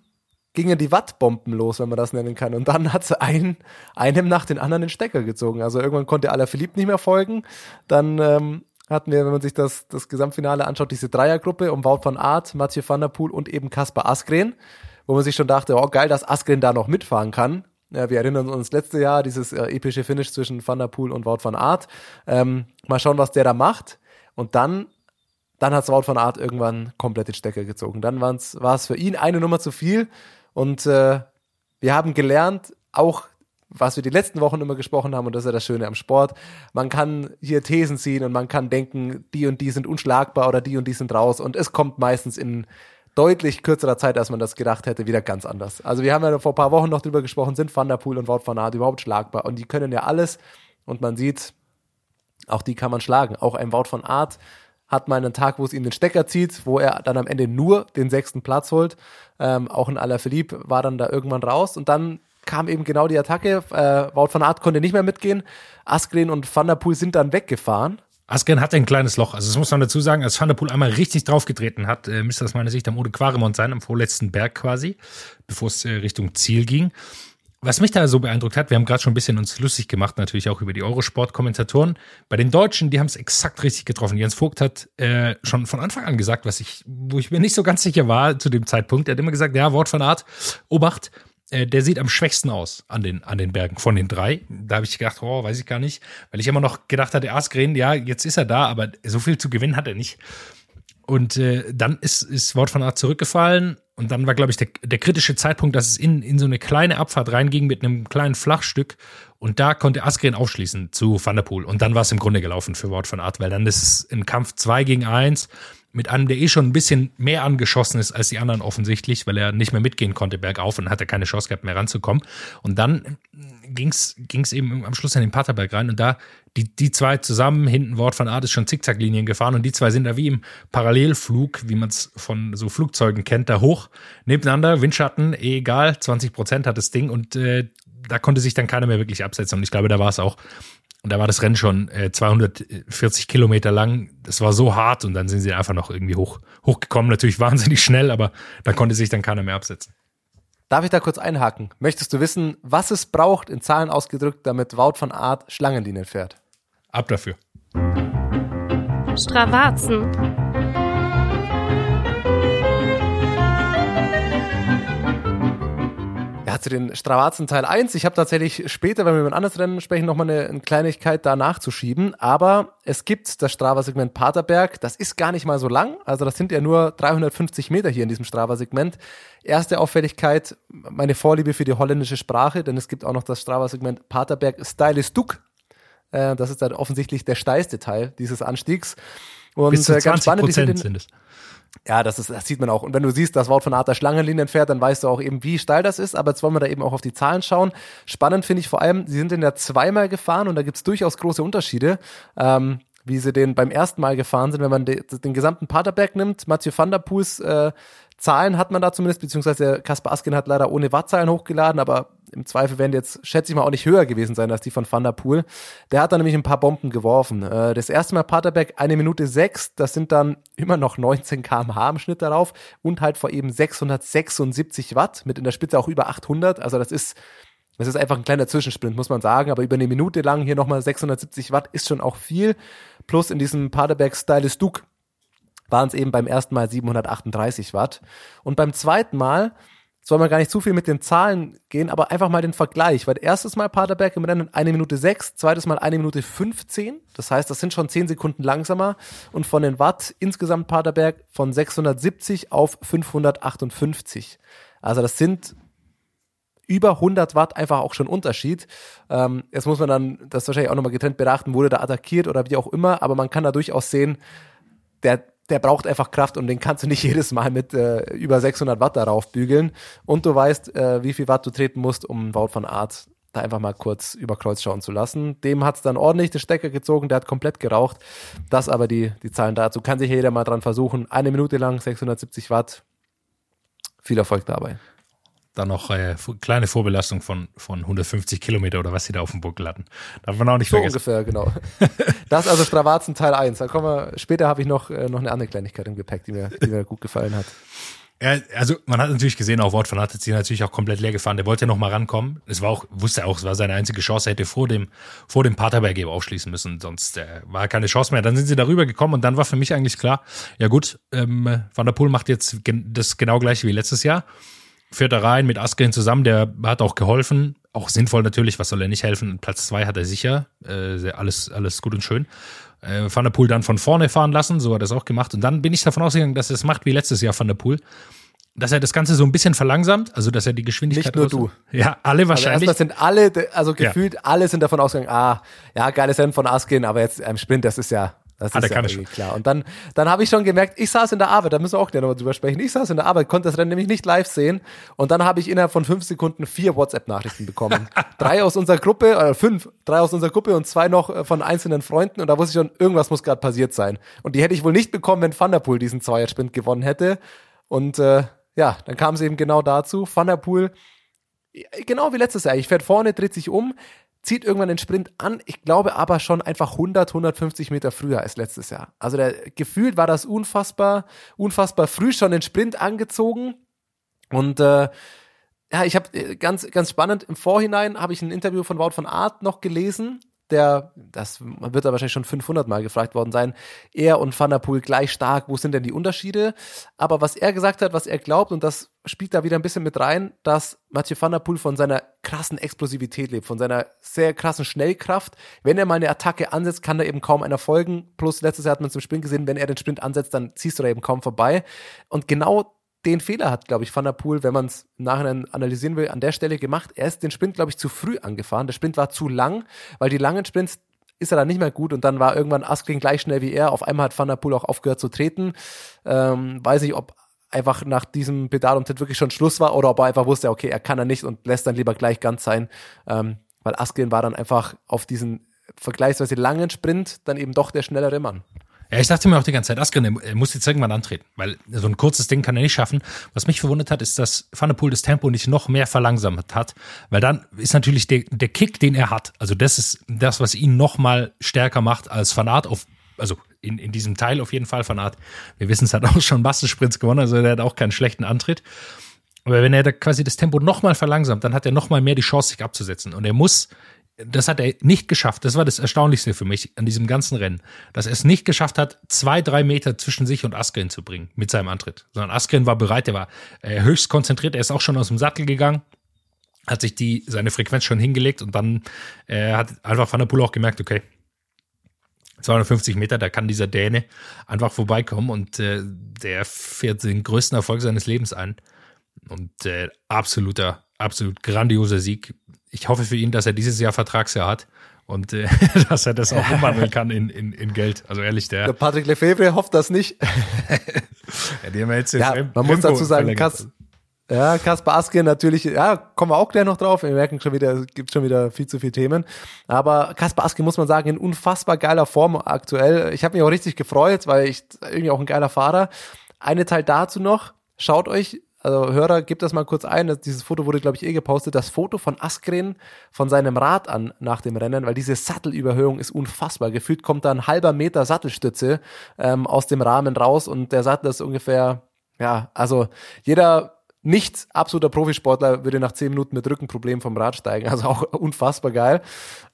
gingen die Wattbomben los, wenn man das nennen kann. Und dann hat sie ein, einem nach den anderen den Stecker gezogen. Also irgendwann konnte Alaphilippe nicht mehr folgen. Dann ähm, hatten wir, wenn man sich das, das Gesamtfinale anschaut, diese Dreiergruppe um Wout van Aert, Mathieu van der Poel und eben Kaspar Askren, wo man sich schon dachte, oh geil, dass Askren da noch mitfahren kann. Ja, wir erinnern uns letzte Jahr, dieses äh, epische Finish zwischen Van der Poel und Wout van Aert. Ähm, mal schauen, was der da macht. Und dann, dann hat Wout van Aert irgendwann komplett den Stecker gezogen. Dann war es für ihn eine Nummer zu viel. Und äh, wir haben gelernt, auch was wir die letzten Wochen immer gesprochen haben, und das ist ja das Schöne am Sport, man kann hier Thesen ziehen und man kann denken, die und die sind unschlagbar oder die und die sind raus und es kommt meistens in deutlich kürzerer Zeit, als man das gedacht hätte, wieder ganz anders. Also wir haben ja vor ein paar Wochen noch drüber gesprochen, sind Van der Poel und Wout van Aert überhaupt schlagbar und die können ja alles und man sieht, auch die kann man schlagen. Auch ein Wout van Aert hat mal einen Tag, wo es ihm den Stecker zieht, wo er dann am Ende nur den sechsten Platz holt. Ähm, auch ein Alaphilippe war dann da irgendwann raus und dann kam eben genau die Attacke. Äh, Wout van Aert konnte nicht mehr mitgehen. Askren und Van der Poel sind dann weggefahren. Askren hatte ein kleines Loch. Also das muss man dazu sagen, als Van der Poel einmal richtig draufgetreten hat, äh, müsste das meiner Sicht am Ode Quaremont sein, am vorletzten Berg quasi, bevor es äh, Richtung Ziel ging. Was mich da so beeindruckt hat, wir haben gerade schon ein bisschen uns lustig gemacht, natürlich auch über die Eurosport-Kommentatoren. Bei den Deutschen, die haben es exakt richtig getroffen. Jens Vogt hat äh, schon von Anfang an gesagt, was ich, wo ich mir nicht so ganz sicher war zu dem Zeitpunkt. Er hat immer gesagt, ja, Wort von Art, Obacht, äh, der sieht am schwächsten aus an den, an den Bergen von den drei. Da habe ich gedacht, oh, weiß ich gar nicht, weil ich immer noch gedacht hatte, Askren, ja, jetzt ist er da, aber so viel zu gewinnen hat er nicht. Und äh, dann ist, ist Wort von Art zurückgefallen. Und dann war, glaube ich, der, der kritische Zeitpunkt, dass es in, in so eine kleine Abfahrt reinging mit einem kleinen Flachstück. Und da konnte Askren aufschließen zu Van der Poel. Und dann war es im Grunde gelaufen für Wort von Art, weil dann ist es ein Kampf 2 gegen 1 mit einem, der eh schon ein bisschen mehr angeschossen ist als die anderen offensichtlich, weil er nicht mehr mitgehen konnte bergauf und hatte keine Chance gehabt mehr ranzukommen. Und dann ging's ging's eben am Schluss in den Paterberg rein und da die, die zwei zusammen, hinten Wort von Art ist schon Zickzacklinien gefahren und die zwei sind da wie im Parallelflug, wie man es von so Flugzeugen kennt, da hoch, nebeneinander, Windschatten, eh egal, 20 Prozent hat das Ding und äh, da konnte sich dann keiner mehr wirklich absetzen und ich glaube, da war es auch und da war das Rennen schon äh, 240 Kilometer lang. Das war so hart und dann sind sie einfach noch irgendwie hoch, hochgekommen. Natürlich <laughs> wahnsinnig schnell, aber da konnte sich dann keiner mehr absetzen. Darf ich da kurz einhaken? Möchtest du wissen, was es braucht, in Zahlen ausgedrückt, damit Wout von Art Schlangenlinien fährt? Ab dafür. Stravazen. Ja, zu den Stravazen Teil 1. Ich habe tatsächlich später, wenn wir über ein anderes Rennen sprechen, nochmal eine, eine Kleinigkeit da nachzuschieben. Aber es gibt das Strava-Segment Paterberg. Das ist gar nicht mal so lang. Also das sind ja nur 350 Meter hier in diesem Strava-Segment. Erste Auffälligkeit, meine Vorliebe für die holländische Sprache, denn es gibt auch noch das Strava-Segment Paterberg Stylistuk. Äh, das ist dann offensichtlich der steilste Teil dieses Anstiegs. Und Bis zu 20 äh, ganz spannend, sind, sind es. Ja, das, ist, das sieht man auch. Und wenn du siehst, dass Wort von Art der Schlangenlinien fährt, dann weißt du auch eben, wie steil das ist. Aber jetzt wollen wir da eben auch auf die Zahlen schauen. Spannend finde ich vor allem, sie sind in der zweimal gefahren und da gibt's durchaus große Unterschiede. Ähm, wie sie den beim ersten Mal gefahren sind, wenn man de, den gesamten Paterberg nimmt. Mathieu van der Poels äh, Zahlen hat man da zumindest, beziehungsweise Kaspar Askin hat leider ohne Wattzahlen hochgeladen, aber im Zweifel werden die jetzt, schätze ich mal, auch nicht höher gewesen sein als die von Van der hat dann nämlich ein paar Bomben geworfen. Äh, das erste Mal Paterberg eine Minute sechs, das sind dann immer noch 19 kmh im Schnitt darauf und halt vor eben 676 Watt, mit in der Spitze auch über 800. Also das ist, das ist einfach ein kleiner Zwischensprint, muss man sagen, aber über eine Minute lang hier nochmal 670 Watt ist schon auch viel. Plus in diesem Paderberg Stylus Duke waren es eben beim ersten Mal 738 Watt. Und beim zweiten Mal soll man gar nicht zu viel mit den Zahlen gehen, aber einfach mal den Vergleich. Weil erstes Mal Paderberg im Rennen eine Minute sechs, zweites Mal eine Minute 15. Das heißt, das sind schon zehn Sekunden langsamer. Und von den Watt insgesamt Paderberg von 670 auf 558. Also das sind über 100 Watt einfach auch schon Unterschied. Ähm, jetzt muss man dann das wahrscheinlich auch nochmal getrennt beachten, wurde da attackiert oder wie auch immer, aber man kann da durchaus sehen, der der braucht einfach Kraft und den kannst du nicht <laughs> jedes Mal mit äh, über 600 Watt darauf bügeln. Und du weißt, äh, wie viel Watt du treten musst, um Wout von Art da einfach mal kurz über Kreuz schauen zu lassen. Dem hat's dann ordentlich den Stecker gezogen, der hat komplett geraucht. Das aber die, die Zahlen dazu. Kann sich jeder mal dran versuchen. Eine Minute lang, 670 Watt. Viel Erfolg dabei dann noch äh, kleine Vorbelastung von, von 150 Kilometer oder was sie da auf dem Buckel hatten. Darf man auch nicht so vergessen. ungefähr, genau. <laughs> Das ist also Stravazen Teil 1. Da kommen wir, später habe ich noch, äh, noch eine andere Kleinigkeit im Gepäck, die mir, die mir gut gefallen hat. Ja, also man hat natürlich gesehen, auch Wort von hat sich natürlich auch komplett leer gefahren. Der wollte ja noch mal rankommen. Es war auch, wusste auch, es war seine einzige Chance. Er hätte vor dem, vor dem Paterberg eben aufschließen müssen, sonst äh, war keine Chance mehr. Dann sind sie darüber gekommen und dann war für mich eigentlich klar, ja gut, ähm, Van der Poel macht jetzt gen das genau gleiche wie letztes Jahr fährt er rein mit Askren zusammen, der hat auch geholfen. Auch sinnvoll natürlich, was soll er nicht helfen? Platz zwei hat er sicher. Äh, alles, alles gut und schön. Äh, Van der Poel dann von vorne fahren lassen, so hat er es auch gemacht. Und dann bin ich davon ausgegangen, dass er es macht wie letztes Jahr Van der Poel. Dass er das Ganze so ein bisschen verlangsamt, also dass er die Geschwindigkeit. Nicht nur du. Ja, alle wahrscheinlich. Also sind alle, also gefühlt ja. alle sind davon ausgegangen, ah, ja, geiles Rennen von Askin, aber jetzt im Sprint, das ist ja, das ah, ist ja irgendwie klar. Und dann, dann habe ich schon gemerkt, ich saß in der Arbeit, da müssen wir auch gerne nochmal drüber sprechen. Ich saß in der Arbeit, konnte das Rennen nämlich nicht live sehen. Und dann habe ich innerhalb von fünf Sekunden vier WhatsApp-Nachrichten bekommen. <laughs> drei aus unserer Gruppe, oder fünf, drei aus unserer Gruppe und zwei noch äh, von einzelnen Freunden. Und da wusste ich schon, irgendwas muss gerade passiert sein. Und die hätte ich wohl nicht bekommen, wenn Van der Poel diesen Zweiersprint gewonnen hätte. Und äh, ja, dann kam es eben genau dazu. Van der Poel, genau wie letztes Jahr, ich fährt vorne, dreht sich um, zieht irgendwann den Sprint an. Ich glaube aber schon einfach 100, 150 Meter früher als letztes Jahr. Also der, gefühlt war das unfassbar, unfassbar früh schon den Sprint angezogen. Und äh, ja, ich habe äh, ganz, ganz spannend, im Vorhinein habe ich ein Interview von Wout von Art noch gelesen, der, das wird da wahrscheinlich schon 500 Mal gefragt worden sein, er und Van der Poel gleich stark, wo sind denn die Unterschiede? Aber was er gesagt hat, was er glaubt, und das spielt da wieder ein bisschen mit rein, dass Mathieu Van der Poel von seiner krassen Explosivität lebt, von seiner sehr krassen Schnellkraft. Wenn er mal eine Attacke ansetzt, kann da eben kaum einer folgen. Plus letztes Jahr hat man es im Sprint gesehen, wenn er den Sprint ansetzt, dann ziehst du da eben kaum vorbei. Und genau den Fehler hat, glaube ich, Van der Poel, wenn man es im Nachhinein analysieren will, an der Stelle gemacht. Er ist den Sprint, glaube ich, zu früh angefahren. Der Sprint war zu lang, weil die langen Sprints ist er dann nicht mehr gut und dann war irgendwann Askren gleich schnell wie er. Auf einmal hat Van der Poel auch aufgehört zu treten. Ähm, weiß nicht, ob einfach nach diesem Pedalumtritt wirklich schon Schluss war oder ob er einfach wusste, okay, er kann er nicht und lässt dann lieber gleich ganz sein, ähm, weil Askren war dann einfach auf diesen vergleichsweise langen Sprint dann eben doch der schnellere Mann. Ja, ich dachte mir auch die ganze Zeit, Askren, er muss jetzt irgendwann antreten, weil so ein kurzes Ding kann er nicht schaffen. Was mich verwundert hat, ist, dass Van der Poel das Tempo nicht noch mehr verlangsamt hat, weil dann ist natürlich der, der Kick, den er hat, also das ist das, was ihn noch mal stärker macht als Van Aert auf, also in, in diesem Teil auf jeden Fall Van Aert. Wir wissen, es hat auch schon Massensprints gewonnen, also der hat auch keinen schlechten Antritt. Aber wenn er da quasi das Tempo noch mal verlangsamt, dann hat er noch mal mehr die Chance, sich abzusetzen. Und er muss das hat er nicht geschafft. Das war das Erstaunlichste für mich an diesem ganzen Rennen, dass er es nicht geschafft hat, zwei, drei Meter zwischen sich und Askren zu bringen mit seinem Antritt. Sondern Askren war bereit, er war äh, höchst konzentriert, er ist auch schon aus dem Sattel gegangen, hat sich die, seine Frequenz schon hingelegt und dann äh, hat einfach Van der Poel auch gemerkt, okay, 250 Meter, da kann dieser Däne einfach vorbeikommen und äh, der fährt den größten Erfolg seines Lebens ein. Und äh, absoluter, absolut grandioser Sieg ich hoffe für ihn, dass er dieses Jahr Vertragsjahr hat und äh, <laughs> dass er das auch umwandeln kann in, in, in Geld. Also ehrlich, der. der Patrick Lefebvre hofft das nicht. <laughs> ja, die haben jetzt ja, man muss dazu sagen, Kas ja, Kaspar Asken natürlich, ja, kommen wir auch gleich noch drauf. Wir merken schon wieder, es gibt schon wieder viel zu viele Themen. Aber Kaspar Asken muss man sagen, in unfassbar geiler Form aktuell. Ich habe mich auch richtig gefreut, weil ich irgendwie auch ein geiler Fahrer. Eine Teil dazu noch, schaut euch also Hörer, gebt das mal kurz ein. Dieses Foto wurde, glaube ich, eh gepostet. Das Foto von Askren von seinem Rad an nach dem Rennen, weil diese Sattelüberhöhung ist unfassbar. Gefühlt kommt da ein halber Meter Sattelstütze ähm, aus dem Rahmen raus und der Sattel ist ungefähr, ja, also jeder nicht absoluter Profisportler würde nach zehn Minuten mit Rückenproblem vom Rad steigen. <laughs> Also auch unfassbar geil.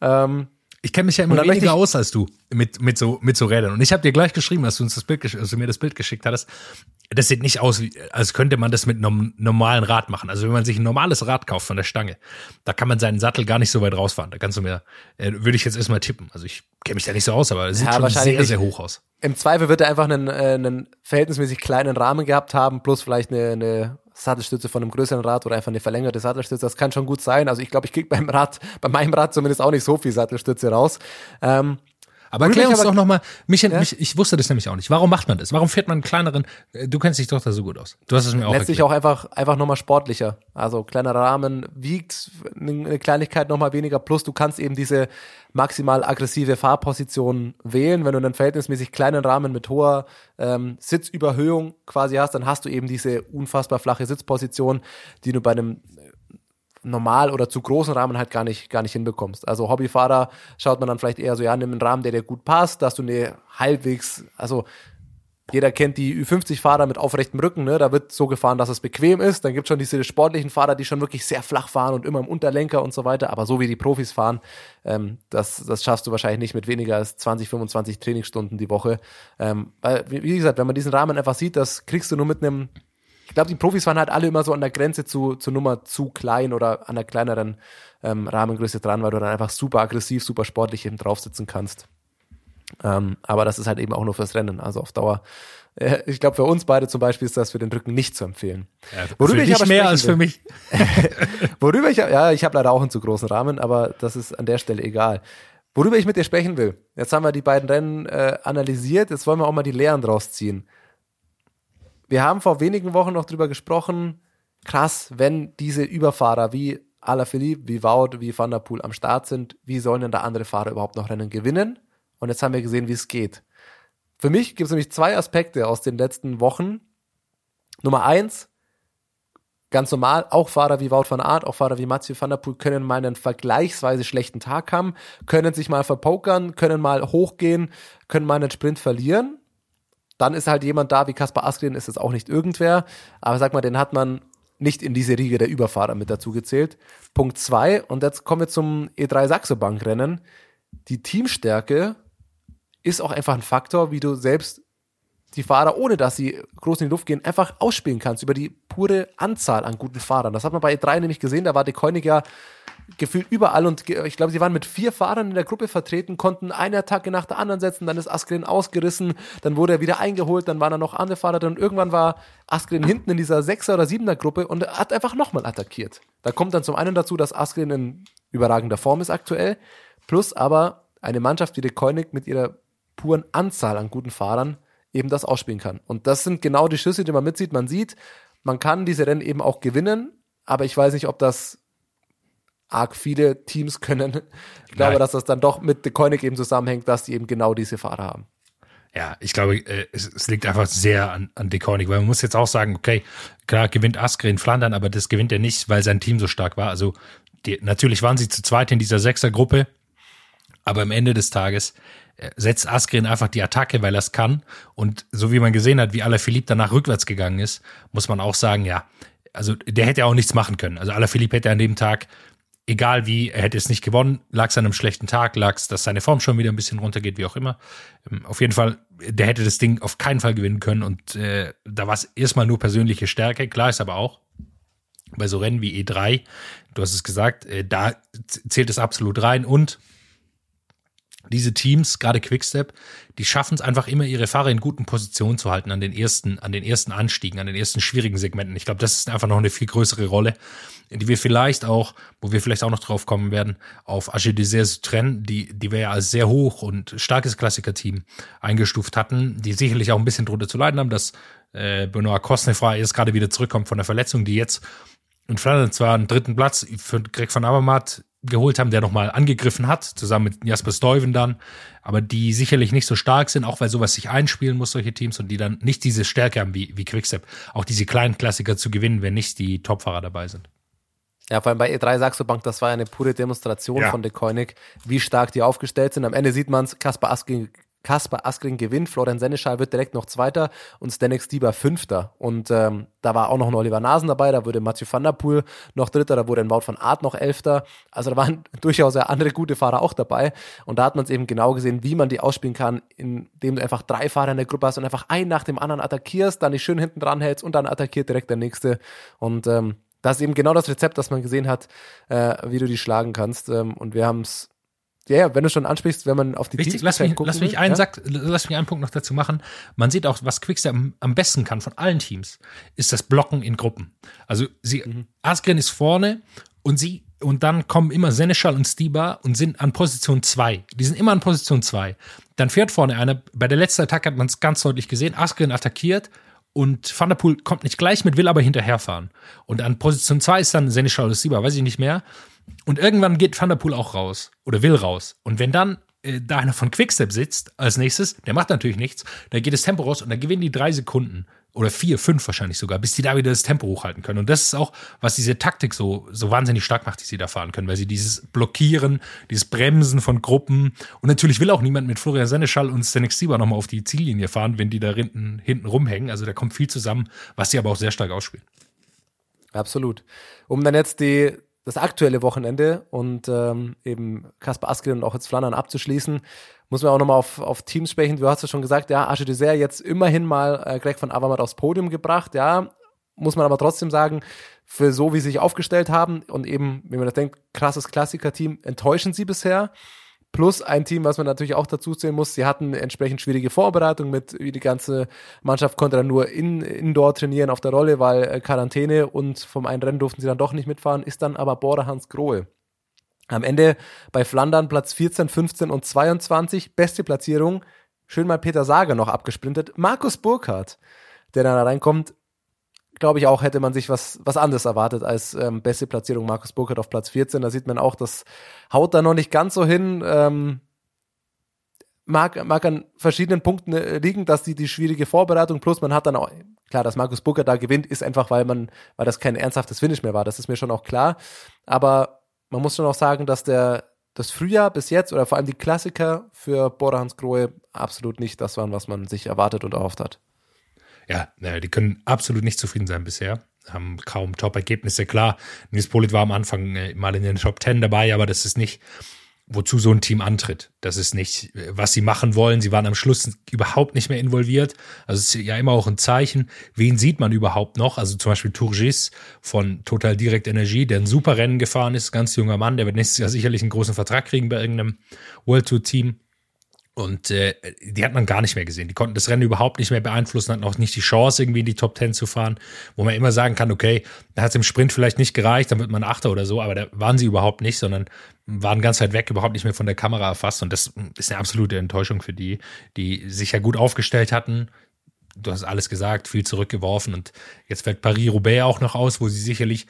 Ähm, ich kenne mich ja immer weniger aus als du mit, mit, so, mit so Rädern. Und ich habe dir gleich geschrieben, als du uns das Bild, als du mir das Bild geschickt hattest. Das sieht nicht aus, wie, als könnte man das mit einem normalen Rad machen. Also wenn man sich ein normales Rad kauft von der Stange, da kann man seinen Sattel gar nicht so weit rausfahren. Da kannst du mir, äh, würde ich jetzt erstmal tippen. Also ich kenne mich da nicht so aus, aber es sieht ja, schon sehr, sehr hoch aus. Im Zweifel wird er einfach einen, äh, einen verhältnismäßig kleinen Rahmen gehabt haben, plus vielleicht eine, eine Sattelstütze von einem größeren Rad oder einfach eine verlängerte Sattelstütze. Das kann schon gut sein. Also ich glaube, ich kriege beim Rad, bei meinem Rad zumindest auch nicht so viel Sattelstütze raus. Ähm, aber erklär uns doch nochmal, mich, ja? mich, ich wusste das nämlich auch nicht. Warum macht man das? Warum fährt man einen kleineren, äh, du kennst dich doch da so gut aus. Du hast es mir auch Letztlich erklärt. auch einfach, einfach nochmal sportlicher. Also kleinerer Rahmen wiegt eine Kleinigkeit nochmal weniger, plus du kannst eben diese maximal aggressive Fahrposition wählen. Wenn du einen verhältnismäßig kleinen Rahmen mit hoher ähm, Sitzüberhöhung quasi hast, dann hast du eben diese unfassbar flache Sitzposition, die du bei einem normal oder zu großen Rahmen halt gar nicht, gar nicht hinbekommst. Also Hobbyfahrer schaut man dann vielleicht eher so, ja, nimm einen Rahmen, der dir gut passt, dass du eine halbwegs, also jeder kennt die Ü50-Fahrer mit aufrechtem Rücken, ne? da wird so gefahren, dass es bequem ist. Dann gibt es schon diese sportlichen Fahrer, die schon wirklich sehr flach fahren und immer im Unterlenker und so weiter. Aber so wie die Profis fahren, ähm, das, das schaffst du wahrscheinlich nicht mit weniger als 20, 25 Trainingsstunden die Woche. Ähm, weil, wie gesagt, wenn man diesen Rahmen einfach sieht, das kriegst du nur mit einem ich glaube, die Profis waren halt alle immer so an der Grenze zu, zur Nummer zu klein oder an der kleineren ähm, Rahmengröße dran, weil du dann einfach super aggressiv, super sportlich eben draufsitzen kannst. Ähm, aber das ist halt eben auch nur fürs Rennen. Also auf Dauer äh, ich glaube, für uns beide zum Beispiel ist das für den Rücken nicht zu empfehlen. Ja, worüber ich aber mehr als für mich. <laughs> worüber ich, ja, ich habe leider auch einen zu großen Rahmen, aber das ist an der Stelle egal. Worüber ich mit dir sprechen will. Jetzt haben wir die beiden Rennen äh, analysiert, jetzt wollen wir auch mal die Lehren draus ziehen. Wir haben vor wenigen Wochen noch drüber gesprochen, krass, wenn diese Überfahrer wie Alaphilippe, wie Wout, wie Van der Poel am Start sind, wie sollen denn da andere Fahrer überhaupt noch Rennen gewinnen? Und jetzt haben wir gesehen, wie es geht. Für mich gibt es nämlich zwei Aspekte aus den letzten Wochen. Nummer eins, ganz normal, auch Fahrer wie Wout van Aert, auch Fahrer wie Mathieu van der Poel können mal einen vergleichsweise schlechten Tag haben, können sich mal verpokern, können mal hochgehen, können mal einen Sprint verlieren. Dann ist halt jemand da wie Kaspar Askren, ist es auch nicht irgendwer. Aber sag mal, den hat man nicht in diese Riege der Überfahrer mit dazu gezählt. Punkt zwei, und jetzt kommen wir zum E3 Saxo Bank Rennen. Die Teamstärke ist auch einfach ein Faktor, wie du selbst die Fahrer, ohne dass sie groß in die Luft gehen, einfach ausspielen kannst über die pure Anzahl an guten Fahrern. Das hat man bei E3 nämlich gesehen, da war De Koenig ja gefühlt überall und ich glaube, sie waren mit vier Fahrern in der Gruppe vertreten, konnten eine Attacke nach der anderen setzen, dann ist Askren ausgerissen, dann wurde er wieder eingeholt, dann waren da noch andere Fahrer drin und irgendwann war Askren hinten in dieser Sechser- oder Siebener Gruppe und hat einfach nochmal attackiert. Da kommt dann zum einen dazu, dass Askren in überragender Form ist aktuell, plus aber eine Mannschaft wie die Koenig mit ihrer puren Anzahl an guten Fahrern eben das ausspielen kann. Und das sind genau die Schüsse, die man mitsieht. Man sieht, man kann diese Rennen eben auch gewinnen, aber ich weiß nicht, ob das arg viele Teams können. Ich glaube, Nein. dass das dann doch mit The Koenig eben zusammenhängt, dass die eben genau diese Fahrer haben. Ja, ich glaube, äh, es, es liegt einfach sehr an, an Dekonik, weil man muss jetzt auch sagen, okay, klar gewinnt Askren Flandern, aber das gewinnt er nicht, weil sein Team so stark war. Also die, natürlich waren sie zu zweit in dieser Sechsergruppe, aber am Ende des Tages setzt Askren einfach die Attacke, weil er es kann. Und so wie man gesehen hat, wie Alaphilippe danach rückwärts gegangen ist, muss man auch sagen, ja, also der hätte auch nichts machen können. Also Alaphilippe hätte an dem Tag egal wie, er hätte es nicht gewonnen, lag es an einem schlechten Tag, lag es, dass seine Form schon wieder ein bisschen runtergeht, wie auch immer. Ähm, Auf jeden Fall, der hätte das Ding auf keinen Fall gewinnen können und äh, da war es erstmal nur persönliche Stärke, klar ist aber auch bei so Rennen wie E3, du hast es gesagt, äh, da zählt es absolut rein und diese Teams, gerade Quickstep, die schaffen es einfach immer, ihre Fahrer in guten Positionen zu halten an den ersten, an den ersten Anstiegen, an den ersten schwierigen Segmenten. Ich glaube, das ist einfach noch eine viel größere Rolle, die wir vielleicht auch, wo wir vielleicht auch noch drauf kommen werden, auf AG Desert Sutren, die, die wir ja als sehr hoch und starkes Klassiker-Team eingestuft hatten, die sicherlich auch ein bisschen drunter zu leiden haben, dass äh, Benoit Kosnefra erst gerade wieder zurückkommt von der Verletzung, die jetzt in Flandern zwar einen dritten Platz für Greg van Avermaet geholt haben, der nochmal angegriffen hat, zusammen mit Jasper Stuyven dann, aber die sicherlich nicht so stark sind, auch weil sowas sich einspielen muss, solche Teams, und die dann nicht diese Stärke haben wie, wie Quickstep, auch diese kleinen Klassiker zu gewinnen, wenn nicht die Topfahrer dabei sind. Ja, vor allem bei E3 Saxo Bank, das war ja eine pure Demonstration Ja. von De Koenig, wie stark die aufgestellt sind. Am Ende sieht man es, Kaspar Askren, Kaspar Askren gewinnt, Florian Seneschal wird direkt noch Zweiter und Stanek Stieber Fünfter. Und ähm, da war auch noch ein Oliver Nasen dabei, da wurde Mathieu van der Poel noch Dritter, da wurde ein Wout van Aert noch Elfter. Also da waren <laughs> durchaus ja andere gute Fahrer auch dabei. Und da hat man es eben genau gesehen, wie man die ausspielen kann, indem du einfach drei Fahrer in der Gruppe hast und einfach einen nach dem anderen attackierst, dann die schön hinten dran hältst und dann attackiert direkt der nächste. Und ähm, das ist eben genau das Rezept, das man gesehen hat, äh, wie du die schlagen kannst. Ähm, und wir haben es, ja, ja, wenn du schon ansprichst, wenn man auf die Wichtig, lass mich, gucken lass mich einen ja? Sack, lass mich einen Punkt noch dazu machen. Man sieht auch, was Quickstep am, am besten kann von allen Teams, ist das Blocken in Gruppen. Also sie, Mhm. Askren ist vorne und sie, und dann kommen immer Seneschal und Stiba und sind an Position 2. Die sind immer an Position 2. Dann fährt vorne einer, bei der letzten Attacke hat man es ganz deutlich gesehen, Askren attackiert und Van der Poel kommt nicht gleich mit, will aber hinterherfahren. Und an Position 2 ist dann Seneschal oder Stiba, weiß ich nicht mehr. Und irgendwann geht Van der Poel auch raus oder will raus. Und wenn dann äh, da einer von Quickstep sitzt als nächstes, der macht natürlich nichts, da geht das Tempo raus und dann gewinnen die drei Sekunden oder vier, fünf wahrscheinlich sogar, bis die da wieder das Tempo hochhalten können. Und das ist auch, was diese Taktik so, so wahnsinnig stark macht, die sie da fahren können, weil sie dieses Blockieren, dieses Bremsen von Gruppen und natürlich will auch niemand mit Florian Seneschal und Stanek Stieber nochmal auf die Ziellinie fahren, wenn die da hinten, hinten rumhängen. Also da kommt viel zusammen, was sie aber auch sehr stark ausspielen. Absolut. Um dann jetzt die, das aktuelle Wochenende und ähm, eben Kaspar Askren und auch jetzt Flandern abzuschließen, muss man auch nochmal auf, auf Teams sprechen. Du hast ja schon gesagt, ja, Arche Dessert jetzt immerhin mal äh, Greg von Avermaet aufs Podium gebracht, ja. Muss man aber trotzdem sagen, für so wie sie sich aufgestellt haben und eben, wenn man das denkt, krasses Klassiker-Team, enttäuschen sie bisher. Plus ein Team, was man natürlich auch dazu zählen muss, sie hatten entsprechend schwierige Vorbereitung mit, wie die ganze Mannschaft konnte dann nur in, indoor trainieren auf der Rolle, weil äh, Quarantäne und vom einen Rennen durften sie dann doch nicht mitfahren, ist dann aber Bora Hans Grohe. Am Ende bei Flandern Platz 14, 15 und 22, beste Platzierung, schön mal Peter Sager noch abgesprintet, Markus Burkhardt, der dann da reinkommt, glaube ich auch, hätte man sich was, was anderes erwartet als ähm, beste Platzierung Markus Burkhardt auf Platz 14. Da sieht man auch, das haut da noch nicht ganz so hin. Ähm, mag, mag an verschiedenen Punkten äh, liegen, dass die, die schwierige Vorbereitung plus man hat dann auch, klar, dass Markus Burkhardt da gewinnt, ist einfach, weil man, weil das kein ernsthaftes Finish mehr war. Das ist mir schon auch klar. Aber man muss schon auch sagen, dass der, das Frühjahr bis jetzt oder vor allem die Klassiker für Bora Hans Grohe absolut nicht das waren, was man sich erwartet und erhofft hat. Ja, die können absolut nicht zufrieden sein bisher. Haben kaum Top-Ergebnisse. Klar, Nils Polit war am Anfang äh, mal in den Top 10 dabei, aber das ist nicht, wozu so ein Team antritt. Das ist nicht, äh, was sie machen wollen. Sie waren am Schluss überhaupt nicht mehr involviert. Also es ist ja immer auch ein Zeichen. Wen sieht man überhaupt noch? Also zum Beispiel Turgis von Total Direct Energie, der ein super Rennen gefahren ist, ganz junger Mann, der wird nächstes Jahr sicherlich einen großen Vertrag kriegen bei irgendeinem World Tour Team. Und äh, die hat man gar nicht mehr gesehen. Die konnten das Rennen überhaupt nicht mehr beeinflussen, hatten auch nicht die Chance, irgendwie in die Top Ten zu fahren, wo man immer sagen kann, okay, da hat es im Sprint vielleicht nicht gereicht, dann wird man Achter oder so, aber da waren sie überhaupt nicht, sondern waren ganz weit weg, überhaupt nicht mehr von der Kamera erfasst. Und das ist eine absolute Enttäuschung für die, die sich ja gut aufgestellt hatten. Du hast alles gesagt, viel zurückgeworfen und jetzt fällt Paris-Roubaix auch noch aus, wo sie sicherlich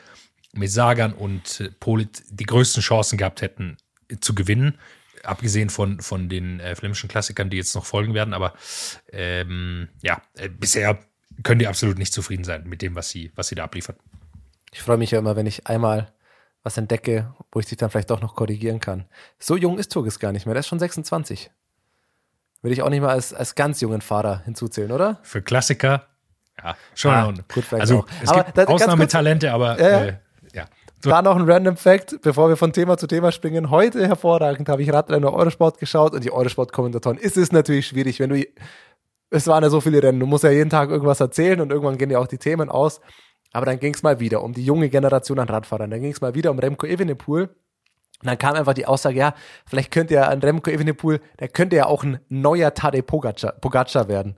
mit Sagan und äh, Polit die größten Chancen gehabt hätten zu gewinnen abgesehen von, von den äh, flämischen Klassikern, die jetzt noch folgen werden. Aber ähm, ja, äh, bisher können die absolut nicht zufrieden sein mit dem, was sie, was sie da abliefern. Ich freue mich ja immer, wenn ich einmal was entdecke, wo ich dich dann vielleicht doch noch korrigieren kann. So jung ist Turgis gar nicht mehr, der ist schon 26. Würde ich auch nicht mal als, als ganz jungen Fahrer hinzuzählen, oder? Für Klassiker, ja, schon. Ah, gut, also auch. es Aber gibt Ausnahmetalente, aber Ja, ja. Äh, ja. Da noch ein Random Fact, bevor wir von Thema zu Thema springen. Heute hervorragend habe ich Radrennen Eurosport geschaut und die Eurosport-Kommentatoren. Es ist natürlich schwierig, wenn du, es waren ja so viele Rennen, du musst ja jeden Tag irgendwas erzählen und irgendwann gehen ja auch die Themen aus. Aber dann ging es mal wieder um die junge Generation an Radfahrern. Dann ging es mal wieder um Remco Evenepoel. Und dann kam einfach die Aussage, ja, vielleicht könnte ja ein Remco Evenepoel, der könnte ja auch ein neuer Tadej Pogacar, Pogacar werden.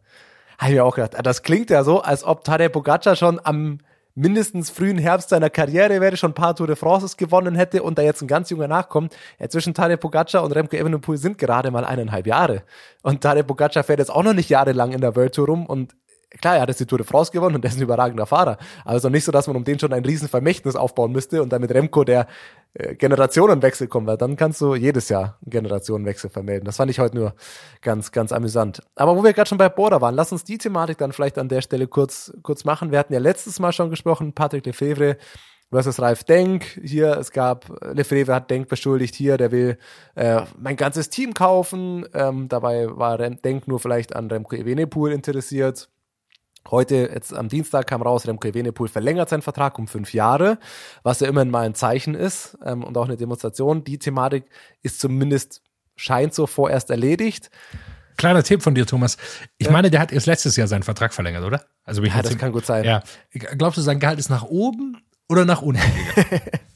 Habe ich mir auch gedacht, das klingt ja so, als ob Tadej Pogacar schon am mindestens frühen Herbst seiner Karriere wäre, schon ein paar Tour de France gewonnen hätte und da jetzt ein ganz junger nachkommt. Ja, zwischen Tadej Pogacar und Remco Evenepoel sind gerade mal eineinhalb Jahre. Und Tadej Pogacar fährt jetzt auch noch nicht jahrelang in der World Tour rum und klar, er hat jetzt die Tour de France gewonnen und er ist ein überragender Fahrer. Aber es ist noch nicht so, dass man um den schon ein riesen Vermächtnis aufbauen müsste und dann mit Remco der äh, Generationenwechsel kommt, weil dann kannst du jedes Jahr einen Generationenwechsel vermelden. Das fand ich heute nur ganz, ganz amüsant. Aber wo wir gerade schon bei Border waren, lass uns die Thematik dann vielleicht an der Stelle kurz, kurz machen. Wir hatten ja letztes Mal schon gesprochen, Patrick Lefevre versus Ralf Denk. Hier, es gab, Lefevre hat Denk beschuldigt, hier, der will äh, mein ganzes Team kaufen. Ähm, dabei war Denk nur vielleicht an Remco Evenepoel interessiert. Heute, jetzt am Dienstag kam raus, Remco Evenepoel verlängert seinen Vertrag um fünf Jahre, was ja immerhin mal ein Zeichen ist ähm, und auch eine Demonstration. Die Thematik ist zumindest, scheint so vorerst erledigt. Kleiner Tipp von dir, Thomas. Ich meine, der hat erst letztes Jahr seinen Vertrag verlängert, oder? Also Ja, das kann gut sein. Ja. Glaubst du, sein Gehalt ist nach oben oder nach unten? <laughs>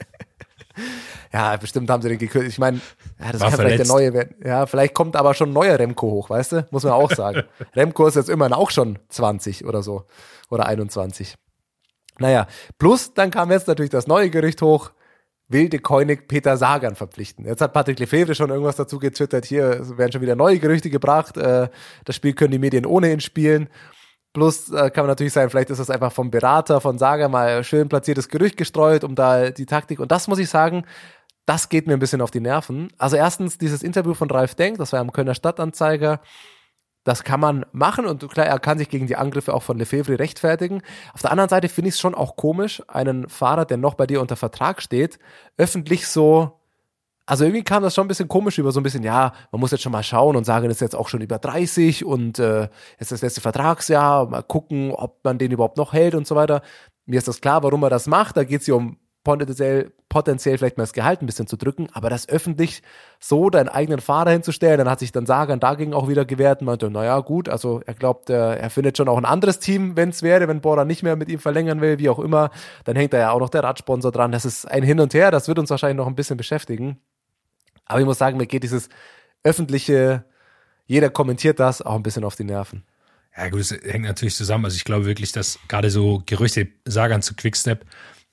Ja, bestimmt haben sie den gekürzt. Ich meine, ja, das War kann vielleicht der neue werden. Ja, vielleicht kommt aber schon ein neuer Remco hoch, weißt du? Muss man auch sagen. <laughs> Remco ist jetzt immerhin auch schon 20 oder so. Oder 21. Naja, plus dann kam jetzt natürlich das neue Gerücht hoch. Will de Koenig Peter Sagan verpflichten. Jetzt hat Patrick Lefevre schon irgendwas dazu getwittert. Hier werden schon wieder neue Gerüchte gebracht. Äh, das Spiel können die Medien ohnehin spielen. Plus äh, kann man natürlich sagen, vielleicht ist das einfach vom Berater von Saga mal schön platziertes Gerücht gestreut, um da die Taktik. Und das muss ich sagen, das geht mir ein bisschen auf die Nerven. Also erstens dieses Interview von Ralf Denk, das war am Kölner Stadtanzeiger. Das kann man machen und klar, er kann sich gegen die Angriffe auch von Lefebvre rechtfertigen. Auf der anderen Seite finde ich es schon auch komisch, einen Fahrer, der noch bei dir unter Vertrag steht, öffentlich so also irgendwie kam das schon ein bisschen komisch über, so ein bisschen, ja, man muss jetzt schon mal schauen und sagen, ist jetzt auch schon über 30 und äh, ist das letzte Vertragsjahr, mal gucken, ob man den überhaupt noch hält und so weiter. Mir ist das klar, warum er das macht. Da geht es ja um potenziell, potenziell vielleicht mal das Gehalt ein bisschen zu drücken, aber das öffentlich so deinen eigenen Fahrer hinzustellen, dann hat sich dann Sagan dagegen auch wieder gewehrt und meinte, naja, gut, also er glaubt, er findet schon auch ein anderes Team, wenn es wäre, wenn Bora nicht mehr mit ihm verlängern will, wie auch immer, dann hängt da ja auch noch der Radsponsor dran. Das ist ein Hin und Her, das wird uns wahrscheinlich noch ein bisschen beschäftigen. Aber ich muss sagen, mir geht dieses öffentliche, jeder kommentiert das, auch ein bisschen auf die Nerven. Ja, gut, es hängt natürlich zusammen. Also ich glaube wirklich, dass gerade so Gerüchte Sagan zu Quickstep,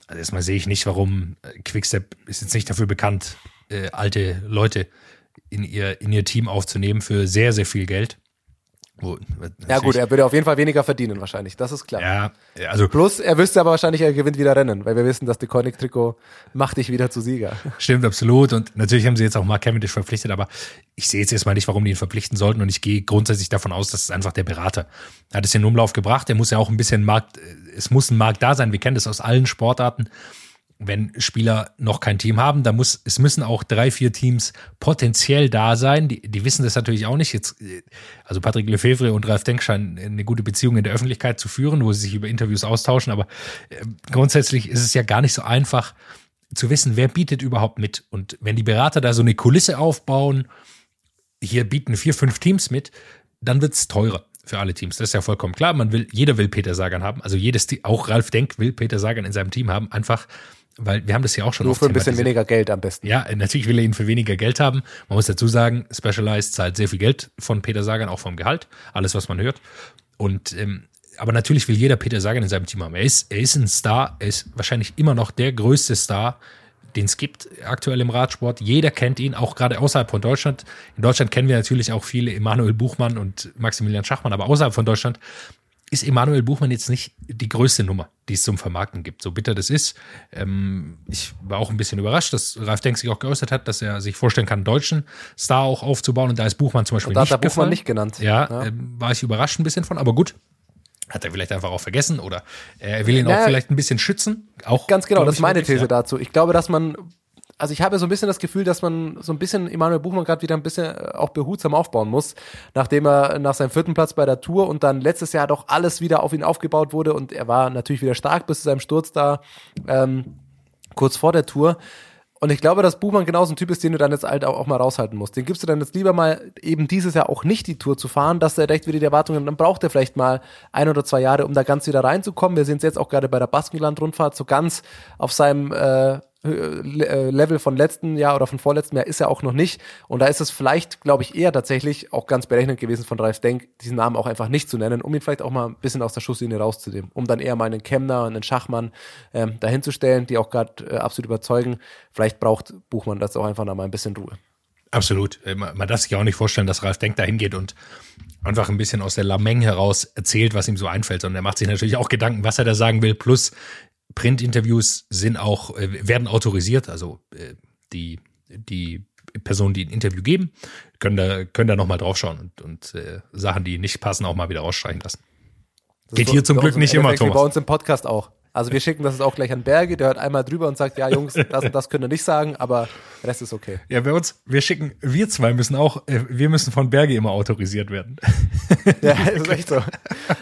also erstmal sehe ich nicht, warum äh, Quickstep ist jetzt nicht dafür bekannt, äh, alte Leute in ihr, in ihr Team aufzunehmen für sehr, sehr viel Geld. Wo, Ja gut, er würde auf jeden Fall weniger verdienen wahrscheinlich, das ist klar. Ja, also Plus, er wüsste aber wahrscheinlich, er gewinnt wieder Rennen, weil wir wissen, dass die Koenig-Trikot macht dich wieder zu Sieger. <laughs> Stimmt, absolut. Und natürlich haben sie jetzt auch Mark Cavendish verpflichtet, aber ich sehe jetzt erstmal nicht, warum die ihn verpflichten sollten. Und ich gehe grundsätzlich davon aus, dass es einfach der Berater Er hat es in den Umlauf gebracht. Der muss ja auch ein bisschen Markt, es muss ein Markt da sein. Wir kennen das aus allen Sportarten. Wenn Spieler noch kein Team haben, da muss, es müssen auch drei, vier Teams potenziell da sein. Die, die wissen das natürlich auch nicht. Jetzt, äh, also Patrick Lefevre und Ralf Denk scheinen eine gute Beziehung in der Öffentlichkeit zu führen, wo sie sich über Interviews austauschen. Aber äh, grundsätzlich ist es ja gar nicht so einfach, zu wissen, wer bietet überhaupt mit. Und wenn die Berater da so eine Kulisse aufbauen, hier bieten vier, fünf Teams mit, dann wird's teurer für alle Teams. Das ist ja vollkommen klar. Man will, jeder will Peter Sagan haben. Also jedes auch Ralf Denk will Peter Sagan in seinem Team haben. Einfach, weil wir haben das ja auch schon Nur für ein bisschen weniger Geld am besten. Ja, natürlich will er ihn für weniger Geld haben. Man muss dazu sagen, Specialized zahlt sehr viel Geld von Peter Sagan, auch vom Gehalt, alles, was man hört. Und ähm, aber natürlich will jeder Peter Sagan in seinem Team haben. Er ist, er ist ein Star, er ist wahrscheinlich immer noch der größte Star, den es gibt aktuell im Radsport. Jeder kennt ihn, auch gerade außerhalb von Deutschland. In Deutschland kennen wir natürlich auch viele, Emanuel Buchmann und Maximilian Schachmann, aber außerhalb von Deutschland ist Emanuel Buchmann jetzt nicht die größte Nummer, die es zum Vermarkten gibt. So bitter das ist. Ähm, ich war auch ein bisschen überrascht, dass Ralf Denk sich auch geäußert hat, dass er sich vorstellen kann, einen deutschen Star auch aufzubauen. Und da ist Buchmann zum Beispiel Und da hat nicht der Buchmann gefallen. nicht genannt. Ja, Ja. Ähm, war ich überrascht ein bisschen von, aber gut. Hat er vielleicht einfach auch vergessen oder er will ihn Naja, auch vielleicht ein bisschen schützen. Auch Ganz genau, das ist meine These ja. dazu. Ich glaube, dass man, also ich habe so ein bisschen das Gefühl, dass man so ein bisschen Emanuel Buchmann gerade wieder ein bisschen äh, auch behutsam aufbauen muss, nachdem er nach seinem vierten Platz bei der Tour und dann letztes Jahr doch alles wieder auf ihn aufgebaut wurde und er war natürlich wieder stark bis zu seinem Sturz da ähm, kurz vor der Tour. Und ich glaube, dass Buchmann genauso ein Typ ist, den du dann jetzt halt auch, mal raushalten musst. Den gibst du dann jetzt lieber mal eben dieses Jahr auch nicht die Tour zu fahren, dass er recht wieder die Erwartungen, dann braucht er vielleicht mal ein oder zwei Jahre, um da ganz wieder reinzukommen. Wir sehen es jetzt auch gerade bei der Baskenland-Rundfahrt so ganz auf seinem äh, Level von letzten Jahr oder von vorletztem Jahr ist er auch noch nicht. Und da ist es vielleicht, glaube ich, eher tatsächlich auch ganz berechnend gewesen von Ralf Denk, diesen Namen auch einfach nicht zu nennen, um ihn vielleicht auch mal ein bisschen aus der Schusslinie rauszunehmen, um dann eher mal einen Kemner und einen Schachmann ähm, dahinzustellen, die auch gerade äh, absolut überzeugen. Vielleicht braucht Buchmann das auch einfach noch mal ein bisschen Ruhe. Absolut. Äh, Man darf sich auch nicht vorstellen, dass Ralf Denk da hingeht und einfach ein bisschen aus der Lameng heraus erzählt, was ihm so einfällt, sondern er macht sich natürlich auch Gedanken, was er da sagen will. Plus Printinterviews sind auch, äh, werden autorisiert, also äh, die, die Personen, die ein Interview geben, können da, können da nochmal draufschauen und, und äh, Sachen, die nicht passen, auch mal wieder rausstreichen lassen. Das Geht hier zum Glück nicht immer, Endeffekt wie Thomas. Bei uns im Podcast auch. Also wir schicken das auch gleich an Berge, der hört einmal drüber und sagt, ja Jungs, das und das könnt ihr nicht sagen, aber der Rest ist okay. Ja, bei uns, wir schicken, wir zwei müssen auch, äh, wir müssen von Berge immer autorisiert werden. <laughs> Ja, das ist echt so.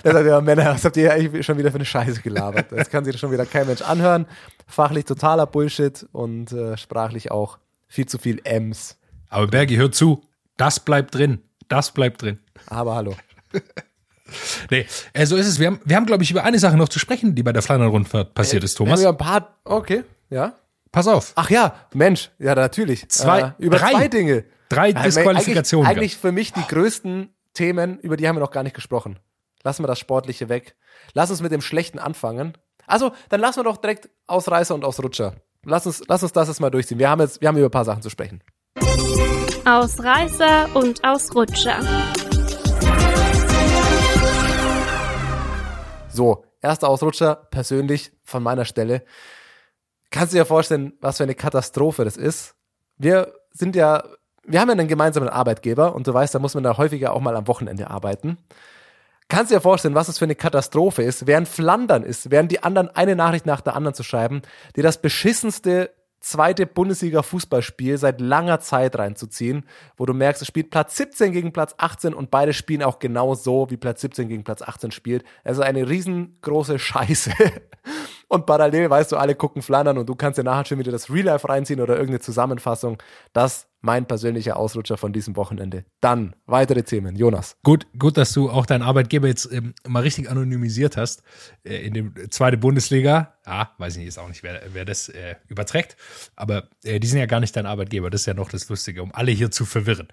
Das sagt ja, Männer, was habt ihr eigentlich schon wieder für eine Scheiße gelabert? Das kann sich schon wieder kein Mensch anhören. Fachlich totaler Bullshit und äh, sprachlich auch viel zu viel M's. Aber Bergi, hör zu, das bleibt drin. Das bleibt drin. Aber hallo. Nee, äh, so ist es. Wir haben, wir haben glaube ich, über eine Sache noch zu sprechen, die bei der Flandern-Rundfahrt passiert ist, Thomas. Haben wir ein paar, okay, ja. Pass auf. Ach ja, Mensch, ja natürlich. Zwei- äh, über drei. zwei Dinge. Drei Äh, Disqualifikationen. Eigentlich, eigentlich für mich die größten Themen, über die haben wir noch gar nicht gesprochen. Lassen wir das Sportliche weg. Lass uns mit dem Schlechten anfangen. Also, dann lassen wir doch direkt Ausreißer und Ausrutscher. Lass uns, lass uns das jetzt mal durchziehen. Wir haben jetzt, wir haben über ein paar Sachen zu sprechen. Ausreißer und Ausrutscher. So, erster Ausrutscher, persönlich von meiner Stelle. Kannst du dir vorstellen, was für eine Katastrophe das ist? Wir sind ja, wir haben ja einen gemeinsamen Arbeitgeber und du weißt, da muss man da häufiger auch mal am Wochenende arbeiten. Kannst du dir vorstellen, was es für eine Katastrophe ist, während Flandern ist, während die anderen eine Nachricht nach der anderen zu schreiben, dir das beschissenste zweite Bundesliga-Fußballspiel seit langer Zeit reinzuziehen, wo du merkst, es spielt Platz 17 gegen Platz 18 und beide spielen auch genau so, wie Platz 17 gegen Platz 18 spielt. Also eine riesengroße Scheiße. Und parallel, weißt du, alle gucken Flandern und du kannst dir nachher schon wieder das Real Life reinziehen oder irgendeine Zusammenfassung. Das mein persönlicher Ausrutscher von diesem Wochenende. Dann weitere Themen. Jonas. Gut, gut, dass du auch deinen Arbeitgeber jetzt ähm, mal richtig anonymisiert hast. Äh, in dem zweite Bundesliga. Ah, weiß ich nicht, jetzt auch nicht, wer, wer das äh, überträgt. Aber äh, die sind ja gar nicht dein Arbeitgeber. Das ist ja noch das Lustige, um alle hier zu verwirren.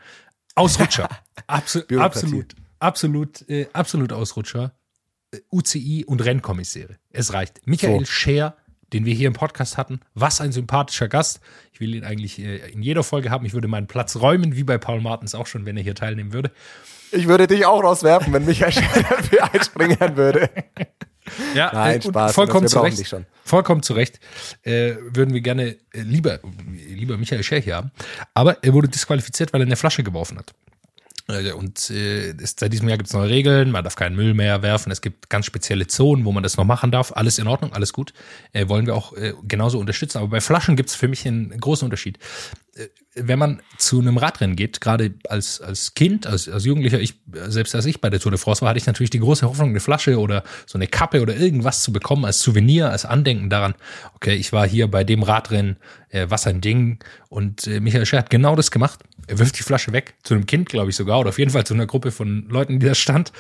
Ausrutscher. <laughs> Bürokratie. absolut. Absolut, äh, absolut Ausrutscher. UCI und Rennkommissäre. Es reicht. Michael So. Scher, den wir hier im Podcast hatten, was ein sympathischer Gast. Ich will ihn eigentlich äh, in jeder Folge haben. Ich würde meinen Platz räumen, wie bei Paul Martens auch schon, wenn er hier teilnehmen würde. Ich würde dich auch rauswerfen, wenn Michael Scher <laughs> dafür einspringen würde. Ja, Nein, äh, Spaß, vollkommen zu Recht. Vollkommen zu Recht. Äh, würden wir gerne äh, lieber, lieber Michael Scher hier haben. Aber er wurde disqualifiziert, weil er eine Flasche geworfen hat. Äh, Und äh, es- seit diesem Jahr gibt es neue Regeln, man darf keinen Müll mehr werfen, es gibt ganz spezielle Zonen, wo man das noch machen darf. Alles in Ordnung, alles gut. Äh, wollen wir auch äh, genauso unterstützen. Aber bei Flaschen gibt es für mich einen großen Unterschied. Äh, wenn man zu einem Radrennen geht, gerade als, als Kind, als, als Jugendlicher, ich, selbst als ich bei der Tour de France war, hatte ich natürlich die große Hoffnung, eine Flasche oder so eine Kappe oder irgendwas zu bekommen als Souvenir, als Andenken daran, okay, ich war hier bei dem Radrennen, äh, was ein Ding. Und äh, Michael Scher hat genau das gemacht. Er wirft die Flasche weg, zu einem Kind, glaube ich sogar, oder auf jeden Fall zu einer Gruppe von Leuten, die da stand.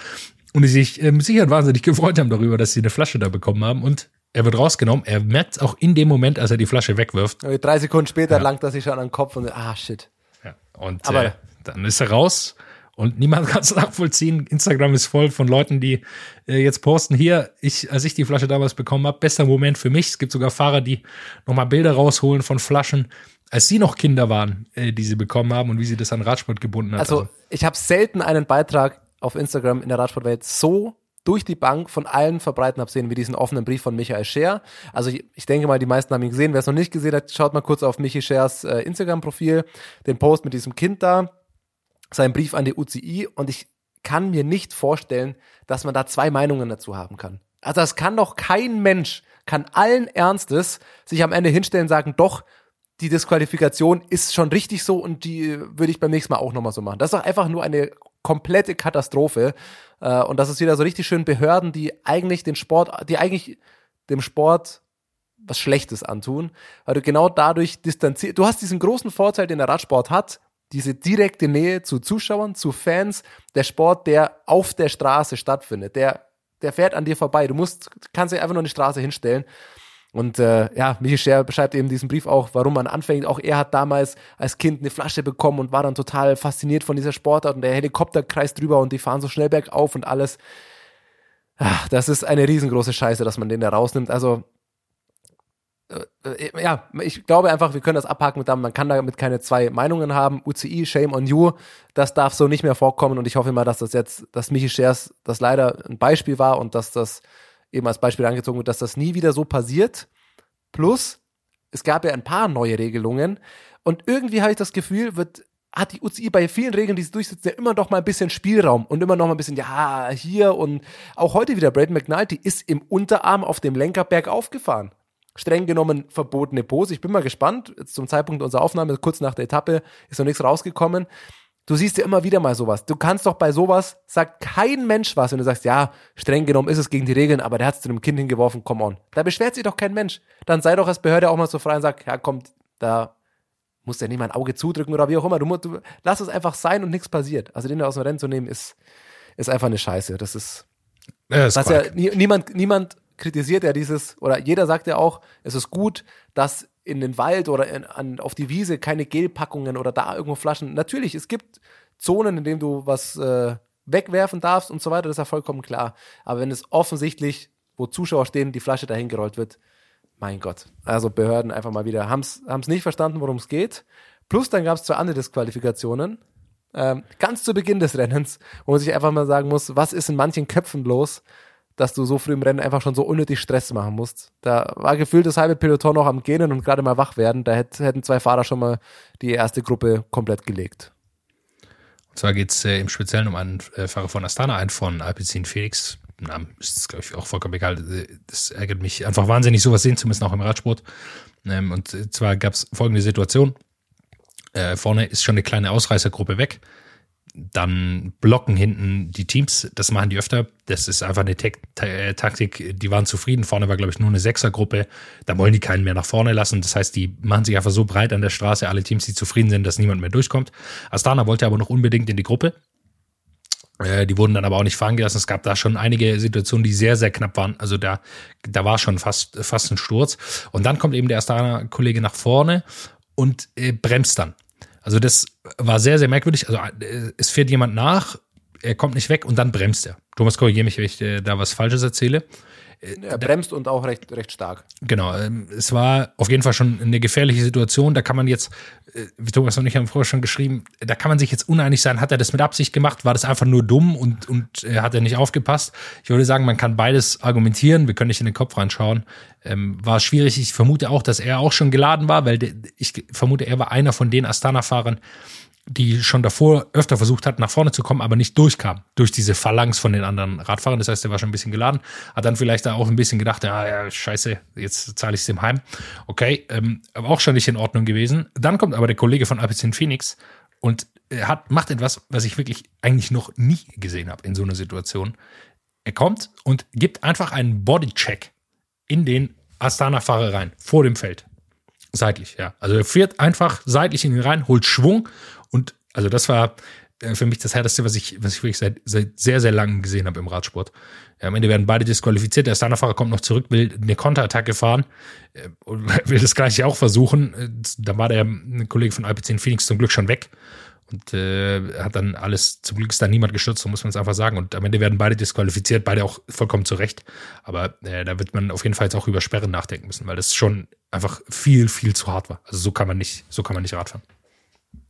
Und die sich äh, Sicherheit wahnsinnig gefreut haben darüber, dass sie eine Flasche da bekommen haben. Und er wird rausgenommen. Er merkt es auch in dem Moment, als er die Flasche wegwirft. Drei Sekunden später Ja. langt er sich schon an den Kopf und ah, shit. Ja. Und Aber- äh, dann ist er raus und niemand <laughs> kann es nachvollziehen. Instagram ist voll von Leuten, die äh, jetzt posten, hier, ich, als ich die Flasche damals bekommen habe, bester Moment für mich. Es gibt sogar Fahrer, die nochmal Bilder rausholen von Flaschen, als sie noch Kinder waren, äh, die sie bekommen haben und wie sie das an Radsport gebunden hat. Also ich habe selten einen Beitrag auf Instagram in der Radsportwelt so durch die Bank von allen verbreiten habe sehen, wie diesen offenen Brief von Michael Scher. Also ich, ich denke mal, die meisten haben ihn gesehen. Wer es noch nicht gesehen hat, schaut mal kurz auf Michi Schers äh, Instagram-Profil, den Post mit diesem Kind da, seinen Brief an die UCI und ich kann mir nicht vorstellen, dass man da zwei Meinungen dazu haben kann. Also das kann doch kein Mensch, kann allen Ernstes sich am Ende hinstellen und sagen, doch, die Disqualifikation ist schon richtig so und die äh, würde ich beim nächsten Mal auch nochmal so machen. Das ist doch einfach nur eine komplette Katastrophe. Äh, und das ist wieder so richtig schön Behörden, die eigentlich den Sport, die eigentlich dem Sport was Schlechtes antun, weil du genau dadurch distanziert, du hast diesen großen Vorteil, den der Radsport hat, diese direkte Nähe zu Zuschauern, zu Fans, der Sport, der auf der Straße stattfindet, der, der fährt an dir vorbei. Du musst, kannst dich einfach nur die Straße hinstellen. Und äh, ja, Michi Scher beschreibt eben diesen Brief auch, warum man anfängt. Auch er hat damals als Kind eine Flasche bekommen und war dann total fasziniert von dieser Sportart und der Helikopter kreist drüber und die fahren so schnell bergauf und alles. Ach, das ist eine riesengroße Scheiße, dass man den da rausnimmt. Also äh, äh, ja, ich glaube einfach, wir können das abhaken mit man kann damit keine zwei Meinungen haben. UCI, shame on you, das darf so nicht mehr vorkommen und ich hoffe mal, dass das jetzt, dass Michi Schers das leider ein Beispiel war und dass das eben als Beispiel angezogen dass das nie wieder so passiert. Plus, es gab ja ein paar neue Regelungen und irgendwie habe ich das Gefühl, wird hat die UCI bei vielen Regeln, die sie durchsetzt, ja immer noch mal ein bisschen Spielraum und immer noch mal ein bisschen, ja, hier und auch heute wieder Braden McNulty ist im Unterarm auf dem Lenker bergauf gefahren streng genommen verbotene Pose. Ich bin mal gespannt. Jetzt zum Zeitpunkt unserer Aufnahme, kurz nach der Etappe, ist noch nichts rausgekommen. Du siehst ja immer wieder mal sowas. Du kannst doch bei sowas, sagt kein Mensch was, wenn du sagst, ja, streng genommen ist es gegen die Regeln, aber der hat es zu einem Kind hingeworfen, come on. Da beschwert sich doch kein Mensch. Dann sei doch als Behörde auch mal so frei und sag, ja, kommt, da muss ja nicht mal ein Auge zudrücken oder wie auch immer. Du, musst- du lass es einfach sein und nichts passiert. Also den da aus dem Rennen zu nehmen, ist, ist einfach eine Scheiße. Das ist, ist was ja Quark. nie, niemand, niemand kritisiert ja dieses, oder jeder sagt ja auch, es ist gut, dass in den Wald oder in, an, auf die Wiese keine Gelpackungen oder da irgendwo Flaschen. Natürlich, es gibt Zonen, in denen du was äh, wegwerfen darfst und so weiter, das ist ja vollkommen klar. Aber wenn es offensichtlich, wo Zuschauer stehen, die Flasche dahin gerollt wird, mein Gott. Also Behörden einfach mal wieder, haben es nicht verstanden, worum es geht. Plus dann gab es zwei andere Disqualifikationen. Ähm, ganz zu Beginn des Rennens, wo man sich einfach mal sagen muss, was ist in manchen Köpfen los, dass du so früh im Rennen einfach schon so unnötig Stress machen musst. Da war gefühlt das halbe Peloton noch am Gähnen und gerade mal wach werden. Da hätt, hätten zwei Fahrer schon mal die erste Gruppe komplett gelegt. Und zwar geht es äh, im Speziellen um einen äh, Fahrer von Astana, einen von Alpecin Felix. Namen ist, glaube ich, auch vollkommen egal. Äh, Das ärgert mich einfach wahnsinnig, sowas sehen zu müssen, auch im Radsport. Ähm, und äh, zwar gab es folgende Situation. Äh, vorne ist schon eine kleine Ausreißergruppe weg. Dann blocken hinten die Teams. Das machen die öfter. Das ist einfach eine äh, Taktik. Die waren zufrieden. Vorne war, glaube ich, nur eine Sechsergruppe. Da wollen die keinen mehr nach vorne lassen. Das heißt, die machen sich einfach so breit an der Straße, alle Teams, die zufrieden sind, dass niemand mehr durchkommt. Astana wollte aber noch unbedingt in die Gruppe. Äh, Die wurden dann aber auch nicht fahren gelassen. Es gab da schon einige Situationen, die sehr, sehr knapp waren. Also da, da war schon fast, fast ein Sturz. Und dann kommt eben der Astana-Kollege nach vorne und äh, bremst dann. Also das war sehr, sehr merkwürdig. Also äh, es fährt jemand nach, er kommt nicht weg und dann bremst er. Thomas, korrigiere mich, wenn ich äh, da was Falsches erzähle. Er bremst und auch recht, recht stark. Genau, ähm, es war auf jeden Fall schon eine gefährliche Situation. Da kann man jetzt, äh, wie Thomas und ich haben vorher schon geschrieben, da kann man sich jetzt uneinig sein. Hat er das mit Absicht gemacht? War das einfach nur dumm und, und äh, hat er nicht aufgepasst? Ich würde sagen, man kann beides argumentieren. Wir können nicht in den Kopf reinschauen. Ähm, war schwierig. Ich vermute auch, dass er auch schon geladen war, weil ich vermute, er war einer von den Astana-Fahrern, die schon davor öfter versucht hat, nach vorne zu kommen, aber nicht durchkam durch diese Phalanx von den anderen Radfahrern. Das heißt, er war schon ein bisschen geladen, hat dann vielleicht da auch ein bisschen gedacht, ja, ja scheiße, jetzt zahle ich es dem heim. Okay, ähm, aber auch schon nicht in Ordnung gewesen. Dann kommt aber der Kollege von Alpecin Phoenix und hat, macht etwas, was ich wirklich eigentlich noch nie gesehen habe in so einer Situation. Er kommt und gibt einfach einen Bodycheck in den Astana-Fahrer rein, vor dem Feld. Seitlich, ja. Also er fährt einfach seitlich in ihn rein, holt Schwung also das war äh, für mich das härteste, was ich, was ich wirklich seit, seit sehr, sehr langem gesehen habe im Radsport. Am Ende werden beide disqualifiziert. Der Astana-Fahrer kommt noch zurück, will eine Konterattacke fahren äh, und <laughs> will das gleiche auch versuchen. Äh, da war der Kollege von IP10 Phoenix zum Glück schon weg und äh, hat dann alles, zum Glück ist da niemand gestürzt, so muss man es einfach sagen. Und am Ende werden beide disqualifiziert, beide auch vollkommen zurecht. Aber äh, da wird man auf jeden Fall jetzt auch über Sperren nachdenken müssen, weil das schon einfach viel, viel zu hart war. Also so kann man nicht, so kann man nicht Radfahren.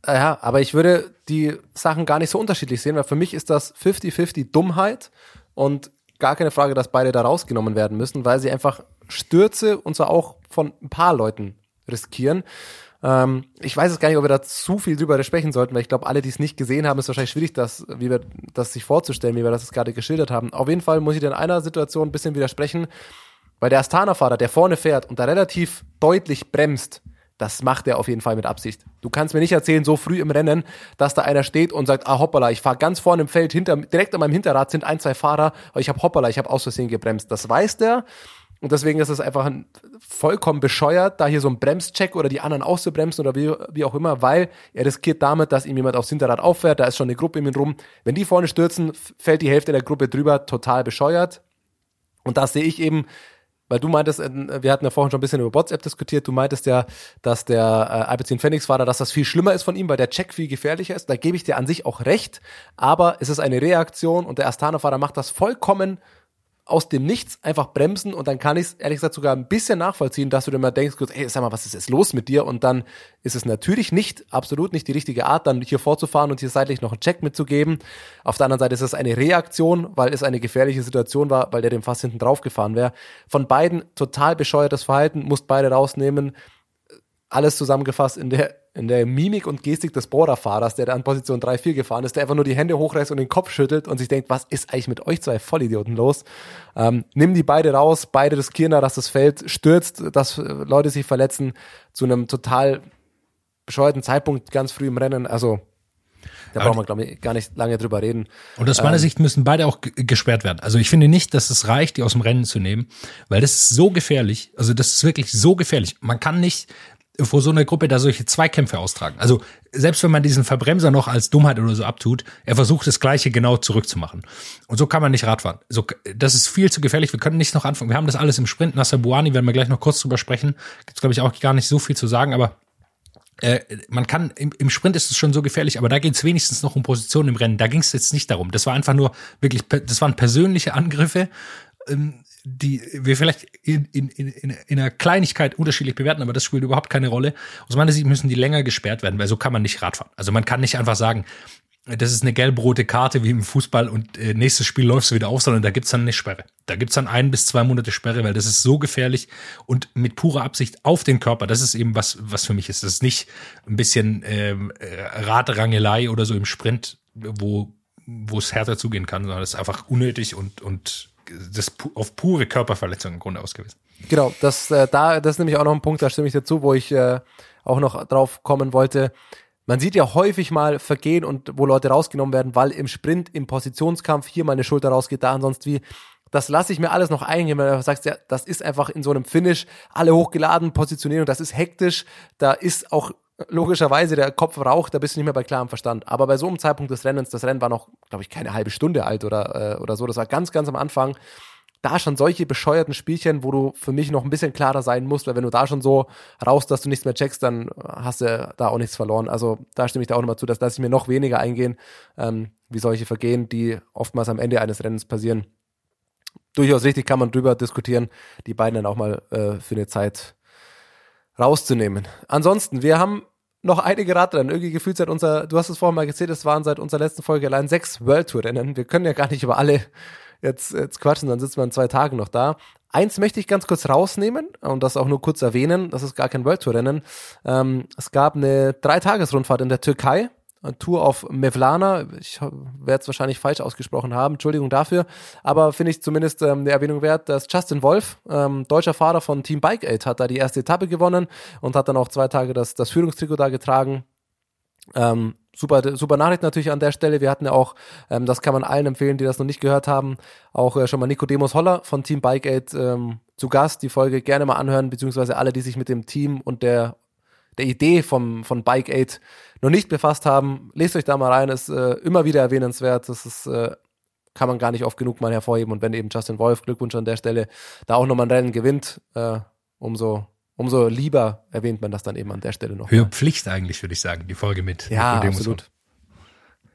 Ja, aber ich würde die Sachen gar nicht so unterschiedlich sehen, weil für mich ist das 50-50 Dummheit und gar keine Frage, dass beide da rausgenommen werden müssen, weil sie einfach Stürze und zwar auch von ein paar Leuten riskieren. Ähm, ich weiß es gar nicht, ob wir da zu viel drüber sprechen sollten, weil ich glaube, alle, die es nicht gesehen haben, ist wahrscheinlich schwierig, das, wie wir, das sich vorzustellen, wie wir das gerade geschildert haben. Auf jeden Fall muss ich dir in einer Situation ein bisschen widersprechen, weil der Astana-Fahrer, der vorne fährt und da relativ deutlich bremst, das macht er auf jeden Fall mit Absicht. Du kannst mir nicht erzählen, so früh im Rennen, dass da einer steht und sagt, ah hoppala, ich fahre ganz vorne im Feld, hinter, direkt an meinem Hinterrad sind ein, zwei Fahrer, aber ich habe hoppala, ich habe aus Versehen gebremst. Das weiß der und deswegen ist es einfach ein, vollkommen bescheuert, da hier so ein Bremscheck oder die anderen auszubremsen oder wie, wie auch immer, weil er riskiert damit, dass ihm jemand aufs Hinterrad auffährt, da ist schon eine Gruppe um ihn rum. Wenn die vorne stürzen, fällt die Hälfte der Gruppe drüber, total bescheuert. Und da sehe ich eben, weil du meintest, äh, wir hatten ja vorhin schon ein bisschen über WhatsApp diskutiert, du meintest ja, dass der äh, IP10 Phoenix-Fahrer, dass das viel schlimmer ist von ihm, weil der Check viel gefährlicher ist. Da gebe ich dir an sich auch recht, aber es ist eine Reaktion und der Astana-Fahrer macht das vollkommen aus dem Nichts einfach bremsen und dann kann ich es ehrlich gesagt sogar ein bisschen nachvollziehen, dass du dir mal denkst, hey, sag mal, was ist jetzt los mit dir? Und dann ist es natürlich nicht, absolut nicht die richtige Art, dann hier vorzufahren und hier seitlich noch einen Check mitzugeben. Auf der anderen Seite ist es eine Reaktion, weil es eine gefährliche Situation war, weil der dem fast hinten drauf gefahren wäre. Von beiden total bescheuertes Verhalten, musst beide rausnehmen. Alles zusammengefasst in der in der Mimik und Gestik des Borderfahrers, der da an Position 3-4 gefahren ist, der einfach nur die Hände hochreißt und den Kopf schüttelt und sich denkt, was ist eigentlich mit euch zwei Vollidioten los? Ähm, nimm die beide raus, beide riskieren da, dass das Feld stürzt, dass äh, Leute sich verletzen zu einem total bescheuerten Zeitpunkt ganz früh im Rennen. Also da brauchen wir, glaube ich, gar nicht lange drüber reden. Und aus meiner ähm, Sicht müssen beide auch gesperrt werden. Also ich finde nicht, dass es reicht, die aus dem Rennen zu nehmen, weil das ist so gefährlich. Also das ist wirklich so gefährlich. Man kann nicht vor so einer Gruppe da solche Zweikämpfe austragen. Also selbst wenn man diesen Verbremser noch als Dummheit oder so abtut, er versucht das Gleiche genau zurückzumachen. Und so kann man nicht Radfahren. So, das ist viel zu gefährlich. Wir können nicht noch anfangen. Wir haben das alles im Sprint. Nasser Buani werden wir gleich noch kurz drüber sprechen. Gibt's glaube ich auch gar nicht so viel zu sagen, aber äh, man kann, im, im Sprint ist es schon so gefährlich, aber da geht es wenigstens noch um Positionen im Rennen. Da ging es jetzt nicht darum. Das war einfach nur wirklich, das waren persönliche Angriffe. Ähm, die wir vielleicht in, in, in, in einer Kleinigkeit unterschiedlich bewerten, aber das spielt überhaupt keine Rolle. Aus meiner Sicht müssen die länger gesperrt werden, weil so kann man nicht Radfahren. Also man kann nicht einfach sagen, das ist eine gelb-rote Karte wie im Fußball und äh, nächstes Spiel läufst du wieder auf, sondern da gibt's dann eine Sperre. Da gibt's dann ein bis zwei Monate Sperre, weil das ist so gefährlich und mit purer Absicht auf den Körper. Das ist eben was, was für mich ist. Das ist nicht ein bisschen ähm, äh, Radrangelei oder so im Sprint, wo wo es härter zugehen kann, sondern das ist einfach unnötig und und das auf pure Körperverletzung im Grunde ausgewiesen. Genau, das, äh, da, das ist nämlich auch noch ein Punkt, da stimme ich dazu, wo ich äh, auch noch drauf kommen wollte. Man sieht ja häufig mal Vergehen und wo Leute rausgenommen werden, weil im Sprint, im Positionskampf hier mal eine Schulter rausgeht, da und sonst wie. Das lasse ich mir alles noch eingehen, weil du sagst, ja, das ist einfach in so einem Finish, alle hochgeladen, Positionierung, das ist hektisch, da ist auch logischerweise der Kopf raucht, da bist du nicht mehr bei klarem Verstand. Aber bei so einem Zeitpunkt des Rennens, das Rennen war noch, glaube ich, keine halbe Stunde alt oder, äh, oder so, das war ganz, ganz am Anfang. Da schon solche bescheuerten Spielchen, wo du für mich noch ein bisschen klarer sein musst, weil wenn du da schon so raus, dass du nichts mehr checkst, dann hast du da auch nichts verloren. Also da stimme ich da auch nochmal zu, dass lasse ich mir noch weniger eingehen, ähm, wie solche Vergehen, die oftmals am Ende eines Rennens passieren. Durchaus richtig kann man drüber diskutieren, die beiden dann auch mal äh, für eine Zeit rauszunehmen. Ansonsten, wir haben noch einige Radrennen. Irgendwie gefühlt seit unser, du hast es vorhin mal gezählt, es waren seit unserer letzten Folge allein sechs World Tour Rennen. Wir können ja gar nicht über alle jetzt, jetzt quatschen, dann sitzen wir in zwei Tagen noch da. Eins möchte ich ganz kurz rausnehmen und das auch nur kurz erwähnen. Das ist gar kein World Tour Rennen. Ähm, es gab eine Dreitagesrundfahrt in der Türkei Tour auf Mevlana. Ich werde es wahrscheinlich falsch ausgesprochen haben, Entschuldigung dafür. Aber finde ich zumindest ähm, der Erwähnung wert, dass Justin Wolf, ähm, deutscher Fahrer von Team Bike Aid, hat da die erste Etappe gewonnen und hat dann auch zwei Tage das, das Führungstrikot da getragen. Ähm, super, super Nachricht natürlich an der Stelle. Wir hatten ja auch, ähm, das kann man allen empfehlen, die das noch nicht gehört haben, auch äh, schon mal Nicodemus Holler von Team Bike Aid ähm, zu Gast. Die Folge gerne mal anhören, beziehungsweise alle, die sich mit dem Team und der der Idee vom, von Bike 8 noch nicht befasst haben, lest euch da mal rein, ist äh, immer wieder erwähnenswert. Das ist, äh, kann man gar nicht oft genug mal hervorheben. Und wenn eben Justin Wolf, Glückwunsch an der Stelle, da auch nochmal ein Rennen gewinnt, äh, umso, umso lieber erwähnt man das dann eben an der Stelle noch. Höhe Pflicht eigentlich, würde ich sagen, die Folge mit. Ja, mit absolut.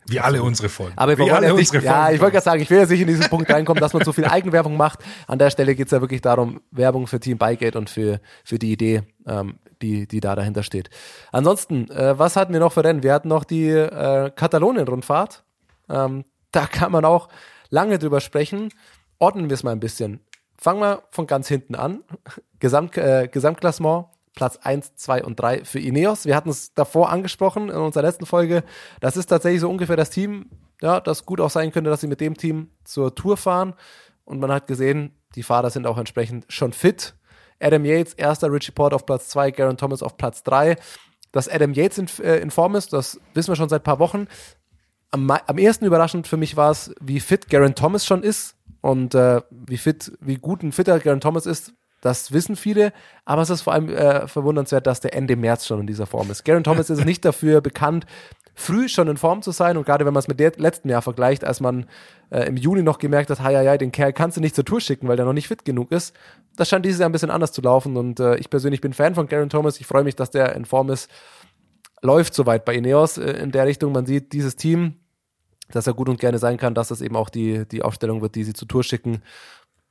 Wie alle unsere Folgen. Aber wir Wie alle jetzt nicht, unsere ja, Folgen. ich wollte gerade sagen, ich will jetzt nicht in diesen Punkt reinkommen, dass man so viel Eigenwerbung macht. An der Stelle geht es ja wirklich darum, Werbung für Team Bikegate und für, für die Idee, ähm, die, die da dahinter steht. Ansonsten, äh, was hatten wir noch für Rennen? Wir hatten noch die äh, Katalonien-Rundfahrt. Ähm, da kann man auch lange drüber sprechen. Ordnen wir es mal ein bisschen. Fangen wir von ganz hinten an. <laughs> Gesamt, äh, Gesamtklassement, Platz 1, 2 und 3 für Ineos. Wir hatten es davor angesprochen in unserer letzten Folge. Das ist tatsächlich so ungefähr das Team, ja, das gut auch sein könnte, dass sie mit dem Team zur Tour fahren. Und man hat gesehen, die Fahrer sind auch entsprechend schon fit. Adam Yates, erster Richie Port auf Platz 2, Garen Thomas auf Platz 3. Dass Adam Yates in, äh, in Form ist, das wissen wir schon seit ein paar Wochen. Am, am ersten überraschend für mich war es, wie fit Garen Thomas schon ist und äh, wie fit, wie gut ein fitter Garen Thomas ist. Das wissen viele, aber es ist vor allem äh, verwundernswert, dass der Ende März schon in dieser Form ist. Garen Thomas ist nicht dafür bekannt, früh schon in Form zu sein und gerade wenn man es mit dem letzten Jahr vergleicht, als man äh, im Juni noch gemerkt hat, ja, den Kerl kannst du nicht zur Tour schicken, weil der noch nicht fit genug ist. Das scheint dieses Jahr ein bisschen anders zu laufen und äh, ich persönlich bin Fan von Garen Thomas. Ich freue mich, dass der in Form ist. Läuft soweit bei Ineos äh, in der Richtung. Man sieht dieses Team, dass er gut und gerne sein kann, dass das eben auch die, die Aufstellung wird, die sie zur Tour schicken.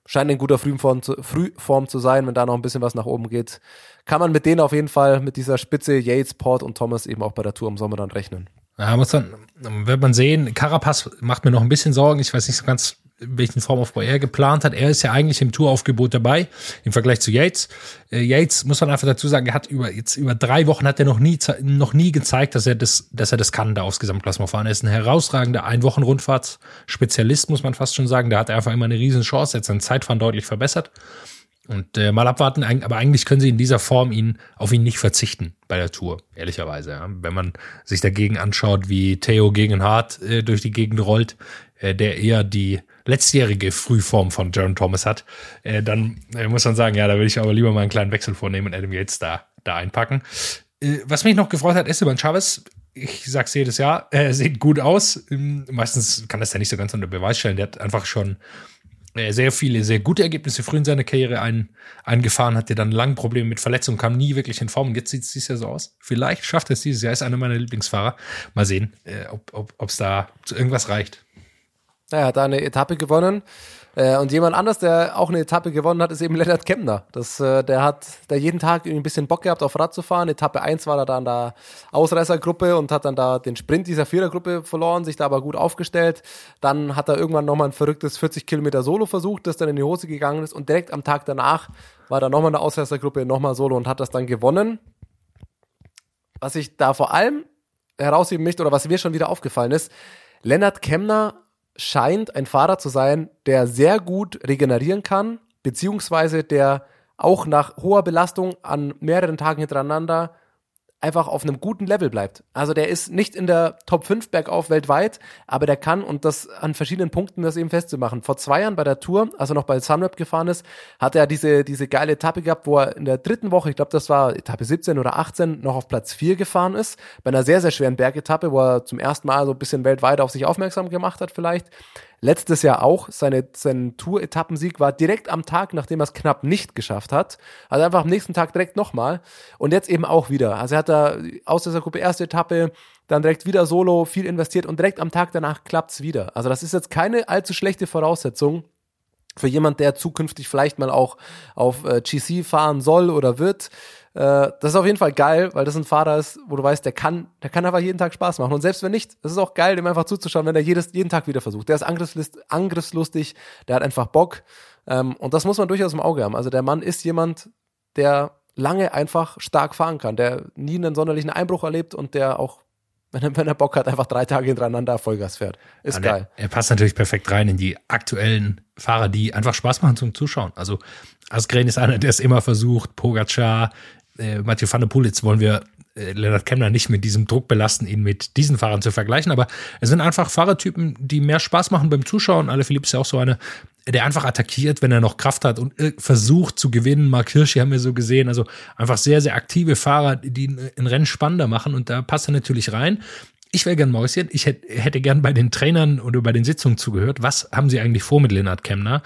Scheint in guter Frühform zu, Frühform zu sein, wenn da noch ein bisschen was nach oben geht. Kann man mit denen auf jeden Fall, mit dieser Spitze Yates, Port und Thomas eben auch bei der Tour im Sommer dann rechnen. Ja, muss dann, wird man sehen. Carapaz macht mir noch ein bisschen Sorgen. Ich weiß nicht so ganz, welchen Formaufbau er geplant hat. Er ist ja eigentlich im Touraufgebot dabei im Vergleich zu Yates. Äh, Yates muss man einfach dazu sagen, er hat über jetzt über drei Wochen hat er noch nie noch nie gezeigt, dass er das dass er das kann da aufs Gesamtklassement fahren. Er ist ein herausragender Einwochen-Rundfahrtsspezialist, muss man fast schon sagen. Da hat er einfach immer eine riesen Chance, hat sein Zeitfahren deutlich verbessert. Und äh, mal abwarten, aber eigentlich können sie in dieser Form ihn auf ihn nicht verzichten bei der Tour, ehrlicherweise. Ja. Wenn man sich dagegen anschaut, wie Theo gegen Hart äh, durch die Gegend rollt, äh, der eher die letztjährige Frühform von Jaron Thomas hat, äh, dann äh, muss man sagen, ja, da will ich aber lieber mal einen kleinen Wechsel vornehmen und Adam Yates da, da einpacken. Äh, was mich noch gefreut hat, Esteban Chavez, ich sag's jedes Jahr, er sieht gut aus. Ähm, Meistens kann das ja nicht so ganz unter Beweis stellen. Der hat einfach schon äh, sehr viele, sehr gute Ergebnisse früh in seiner Karriere ein, eingefahren, hatte dann lang Probleme mit Verletzungen, kam nie wirklich in Form und jetzt sieht es dieses Jahr so aus. Vielleicht schafft er es dieses Jahr, ist einer meiner Lieblingsfahrer. Mal sehen, äh, ob es da zu irgendwas reicht. Er hat da eine Etappe gewonnen. Äh, und jemand anders, der auch eine Etappe gewonnen hat, ist eben Lennart Kemner. Das, äh, der hat da jeden Tag irgendwie ein bisschen Bock gehabt, auf Rad zu fahren. Etappe 1 war er da in der Ausreißergruppe und hat dann da den Sprint dieser Vierergruppe verloren, sich da aber gut aufgestellt. Dann hat er irgendwann nochmal ein verrücktes 40 Kilometer Solo versucht, das dann in die Hose gegangen ist. Und direkt am Tag danach war da nochmal eine Ausreißergruppe, nochmal Solo und hat das dann gewonnen. Was ich da vor allem herausheben möchte oder was mir schon wieder aufgefallen ist, Lennart Kemner scheint ein Fahrer zu sein, der sehr gut regenerieren kann, beziehungsweise der auch nach hoher Belastung an mehreren Tagen hintereinander einfach auf einem guten Level bleibt. Also der ist nicht in der Top 5 bergauf weltweit, aber der kann, und das an verschiedenen Punkten das eben festzumachen. Vor zwei Jahren bei der Tour, als er noch bei Sunweb gefahren ist, hat er diese, diese geile Etappe gehabt, wo er in der dritten Woche, ich glaube, das war Etappe 17 oder 18, noch auf Platz 4 gefahren ist, bei einer sehr, sehr schweren Bergetappe, wo er zum ersten Mal so ein bisschen weltweit auf sich aufmerksam gemacht hat vielleicht. Letztes Jahr auch, seine, sein Tour-Etappensieg war direkt am Tag, nachdem er es knapp nicht geschafft hat. Also einfach am nächsten Tag direkt nochmal. Und jetzt eben auch wieder. Also er hat da aus dieser Gruppe erste Etappe, dann direkt wieder Solo, viel investiert und direkt am Tag danach klappt's wieder. Also das ist jetzt keine allzu schlechte Voraussetzung für jemand, der zukünftig vielleicht mal auch auf äh, GC fahren soll oder wird. Äh, das ist auf jeden Fall geil, weil das ein Fahrer ist, wo du weißt, der kann, der kann einfach jeden Tag Spaß machen. Und selbst wenn nicht, es ist auch geil, dem einfach zuzuschauen, wenn er jedes, jeden Tag wieder versucht. Der ist angriffslust, angriffslustig, der hat einfach Bock. Ähm, und das muss man durchaus im Auge haben. Also der Mann ist jemand, der lange einfach stark fahren kann, der nie einen sonderlichen Einbruch erlebt und der auch wenn er, wenn er Bock hat, einfach drei Tage hintereinander Vollgas fährt. Ist Und geil. Er, er passt natürlich perfekt rein in die aktuellen Fahrer, die einfach Spaß machen zum Zuschauen. Also Asgren ist einer, der es immer versucht. Pogacar, äh, Mathieu van der jetzt wollen wir äh, Leonard Kemner nicht mit diesem Druck belasten, ihn mit diesen Fahrern zu vergleichen, aber es sind einfach Fahrertypen, die mehr Spaß machen beim Zuschauen. Alle Philipp ist ja auch so eine. der einfach attackiert, wenn er noch Kraft hat und äh, versucht zu gewinnen. Mark Hirschi haben wir so gesehen. Also einfach sehr, sehr aktive Fahrer, die ein Rennen spannender machen und da passt er natürlich rein. Ich wäre gern Mäuschen. Ich hätte, hätte gern bei den Trainern oder bei den Sitzungen zugehört. Was haben sie eigentlich vor mit Lennart Kemner?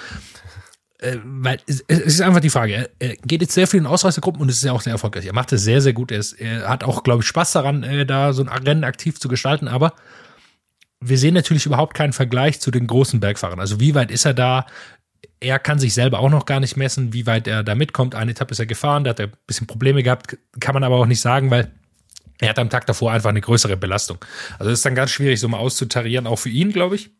Äh, weil es, ist einfach die Frage, er, geht jetzt sehr viel in Ausreißergruppen und es ist ja auch sehr erfolgreich. Er macht es sehr, sehr gut. Er, ist, er hat auch, glaube ich, Spaß daran, äh, da so ein Rennen aktiv zu gestalten, aber wir sehen natürlich überhaupt keinen Vergleich zu den großen Bergfahrern. Also wie weit ist er da? Er kann sich selber auch noch gar nicht messen, wie weit er da mitkommt. Eine Etappe ist er gefahren, da hat er ein bisschen Probleme gehabt, kann man aber auch nicht sagen, weil er hat am Tag davor einfach eine größere Belastung. Also ist dann ganz schwierig, so mal auszutarieren, auch für ihn, glaube ich.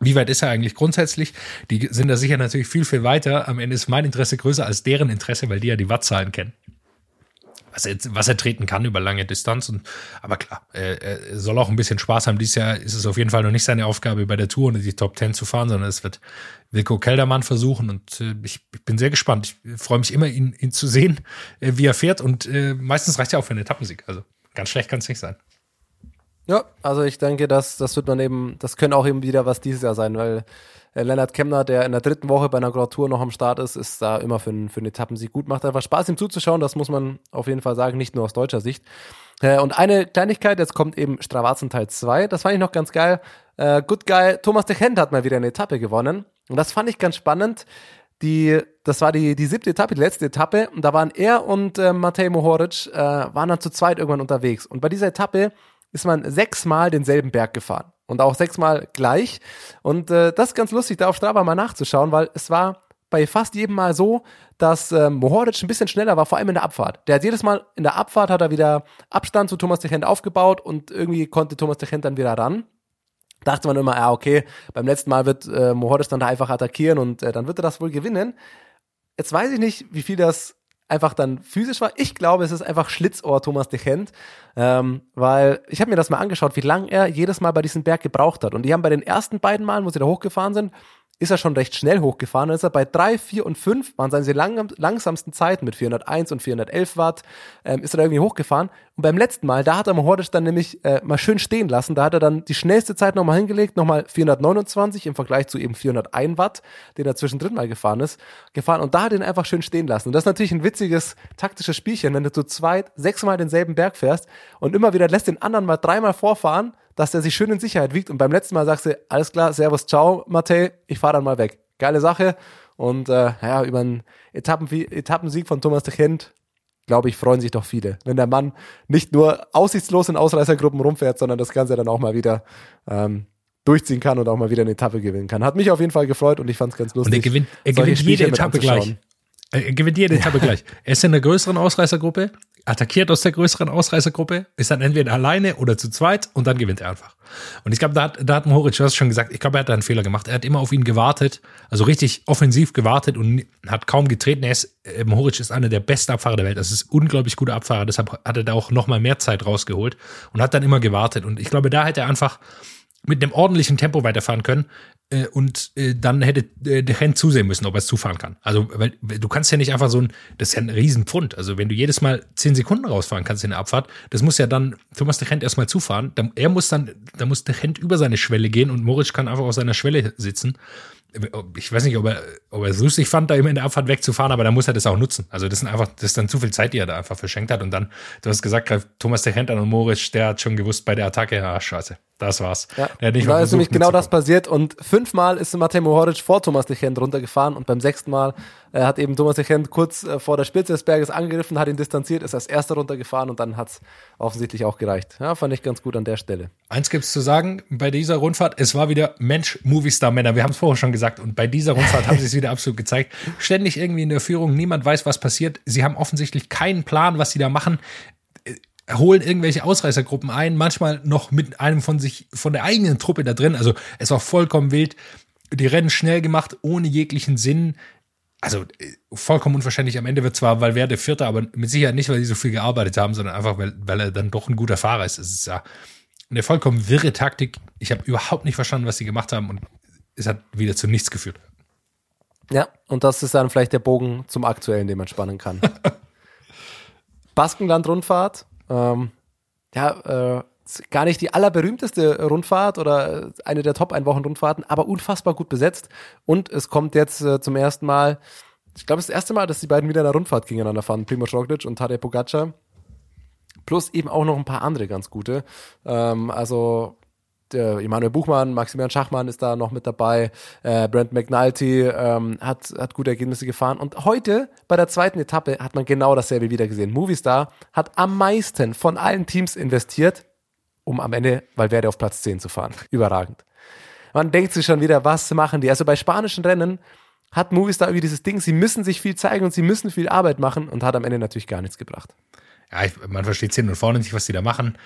Wie weit ist er eigentlich grundsätzlich? Die sind da sicher natürlich viel, viel weiter. Am Ende ist mein Interesse größer als deren Interesse, weil die ja die Wattzahlen kennen was er, was er treten kann über lange Distanz. Und, aber klar, er, er soll auch ein bisschen Spaß haben. Dieses Jahr ist es auf jeden Fall noch nicht seine Aufgabe, bei der Tour unter die Top Ten zu fahren, sondern es wird Wilko Keldermann versuchen. Und äh, ich, bin sehr gespannt. Ich freue mich immer, ihn, ihn zu sehen, äh, wie er fährt. Und äh, meistens reicht ja auch für einen Etappensieg. Also ganz schlecht kann es nicht sein. Ja, also ich denke, dass das wird man eben, das könnte auch eben wieder was dieses Jahr sein, weil äh, Lennart Kemner, der in der dritten Woche bei einer Grand Tour noch am Start ist, ist da immer für, für einen Etappensieg gut. Macht einfach Spaß, ihm zuzuschauen, das muss man auf jeden Fall sagen, nicht nur aus deutscher Sicht. Äh, und eine Kleinigkeit, jetzt kommt eben Stravazen Teil 2, das fand ich noch ganz geil. Äh, Good Guy Thomas de Gent hat mal wieder eine Etappe gewonnen. Und das fand ich ganz spannend. Die, das war die, die siebte Etappe, die letzte Etappe. Und da waren er und äh, Matej Mohoric, äh, waren dann zu zweit irgendwann unterwegs. Und bei dieser Etappe ist man sechsmal denselben Berg gefahren und auch sechsmal gleich. Und äh, das ist ganz lustig, da auf Strava mal nachzuschauen, weil es war bei fast jedem Mal so, dass ähm, Mohoric ein bisschen schneller war, vor allem in der Abfahrt. Der hat jedes Mal in der Abfahrt hat er wieder Abstand zu Thomas de Gent aufgebaut und irgendwie konnte Thomas de Gent dann wieder ran. Dachte man immer, ja, okay, beim letzten Mal wird äh, Mohoric dann da einfach attackieren und äh, dann wird er das wohl gewinnen. Jetzt weiß ich nicht, wie viel das einfach dann physisch war. Ich glaube, es ist einfach Schlitzohr Thomas de Gent, ähm, weil ich habe mir das mal angeschaut, wie lange er jedes Mal bei diesem Berg gebraucht hat. Und die haben bei den ersten beiden Malen, wo sie da hochgefahren sind, ist er schon recht schnell hochgefahren. Dann ist er bei 3, 4 und 5, waren seine lang, langsamsten Zeiten mit 401 und 411 Watt, ähm, ist er da irgendwie hochgefahren. Und beim letzten Mal, da hat er Mohoric dann nämlich äh, mal schön stehen lassen. Da hat er dann die schnellste Zeit nochmal hingelegt, nochmal 429 im Vergleich zu eben 401 Watt, den er zwischendrin mal gefahren ist, gefahren. Und da hat er ihn einfach schön stehen lassen. Und das ist natürlich ein witziges taktisches Spielchen, wenn du zu zweit sechsmal denselben Berg fährst und immer wieder lässt den anderen mal dreimal vorfahren, dass der sich schön in Sicherheit wiegt. Und beim letzten Mal sagst du, alles klar, Servus, ciao, Matej, ich fahre dann mal weg. Geile Sache. Und äh, ja, über einen Etappen Etappensieg von Thomas de Gent, glaube ich, freuen sich doch viele. Wenn der Mann nicht nur aussichtslos in Ausreißergruppen rumfährt, sondern das Ganze dann auch mal wieder ähm, durchziehen kann und auch mal wieder eine Etappe gewinnen kann. Hat mich auf jeden Fall gefreut und ich fand es ganz lustig. Und er gewinnt, er gewinnt jede Etappe gleich. Er gewinnt jede Etappe gleich. Er ist in der größeren Ausreißergruppe, attackiert aus der größeren Ausreißergruppe, ist dann entweder alleine oder zu zweit und dann gewinnt er einfach. Und ich glaube, da hat, da hat du hast schon gesagt, ich glaube, er hat da einen Fehler gemacht. Er hat immer auf ihn gewartet, also richtig offensiv gewartet und hat kaum getreten. Er ist, äh, Moritz ist einer der besten Abfahrer der Welt. Das ist unglaublich guter Abfahrer, deshalb hat er da auch nochmal mehr Zeit rausgeholt und hat dann immer gewartet. Und ich glaube, da hätte er einfach mit einem ordentlichen Tempo weiterfahren können äh, und äh, dann hätte äh, der Rennen zusehen müssen, ob er es zufahren kann. Also, weil du kannst ja nicht einfach so ein, das ist ja ein Riesenpfund. Also, wenn du jedes Mal zehn Sekunden rausfahren kannst in der Abfahrt, das muss ja dann Thomas de Gent erstmal zufahren. Dann, er muss dann, da muss der Gent über seine Schwelle gehen und Moritz kann einfach auf seiner Schwelle sitzen ich weiß nicht, ob er, ob er es lustig fand, da immer in der Abfahrt wegzufahren, aber da muss er das auch nutzen. Also das sind einfach, das ist dann zu viel Zeit, die er da einfach verschenkt hat. Und dann, du hast gesagt, Thomas der Hent an und Moritz, der hat schon gewusst bei der Attacke, ah, scheiße, das war's. Ja, der hat nicht da ist nämlich genau das passiert und fünfmal ist Matej Mohoric vor Thomas de Gent runtergefahren und beim sechsten Mal er hat eben Thomas Echent kurz äh, vor der Spitze des Berges angegriffen, hat ihn distanziert, ist als erster runtergefahren und dann hat es offensichtlich auch gereicht. Ja, fand ich ganz gut an der Stelle. Eins gibt's zu sagen, bei dieser Rundfahrt, es war wieder Mensch, Movie-Star Männer. Wir haben es vorher schon gesagt und bei dieser Rundfahrt haben sie es wieder absolut gezeigt. Ständig irgendwie in der Führung, niemand weiß, was passiert. Sie haben offensichtlich keinen Plan, was sie da machen äh, holen irgendwelche Ausreißergruppen ein, manchmal noch mit einem von sich, von der eigenen Truppe da drin. Also es war vollkommen wild. Die Rennen schnell gemacht, ohne jeglichen Sinn also äh, vollkommen unverständlich. Am Ende wird zwar Valverde Vierter, aber mit Sicherheit nicht, weil sie so viel gearbeitet haben, sondern einfach, weil, weil er dann doch ein guter Fahrer ist. Es ist ja eine vollkommen wirre Taktik. Ich habe überhaupt nicht verstanden, was sie gemacht haben und es hat wieder zu nichts geführt. Ja, und das ist dann vielleicht der Bogen zum aktuellen, den man spannen kann. <laughs> Baskenland-Rundfahrt. Ähm, ja, äh, gar nicht die allerberühmteste Rundfahrt oder eine der Top-Ein-Wochen-Rundfahrten, aber unfassbar gut besetzt. Und es kommt jetzt äh, zum ersten Mal, ich glaube, das erste Mal, dass die beiden wieder in der Rundfahrt gegeneinander fahren, Primoz Roglic und Tadej Pogacar. Plus eben auch noch ein paar andere ganz gute. Ähm, also der Emanuel Buchmann, Maximilian Schachmann ist da noch mit dabei, äh, Brent McNulty ähm, hat, hat gute Ergebnisse gefahren. Und heute bei der zweiten Etappe hat man genau dasselbe wieder gesehen. Movistar hat am meisten von allen Teams investiert, um am Ende Valverde auf Platz 10 zu fahren. <laughs> Überragend. Man denkt sich schon wieder, was machen die? Also bei spanischen Rennen hat Movistar irgendwie dieses Ding, sie müssen sich viel zeigen und sie müssen viel Arbeit machen und hat am Ende natürlich gar nichts gebracht ja, man versteht hinten und vorne nicht, was die da machen.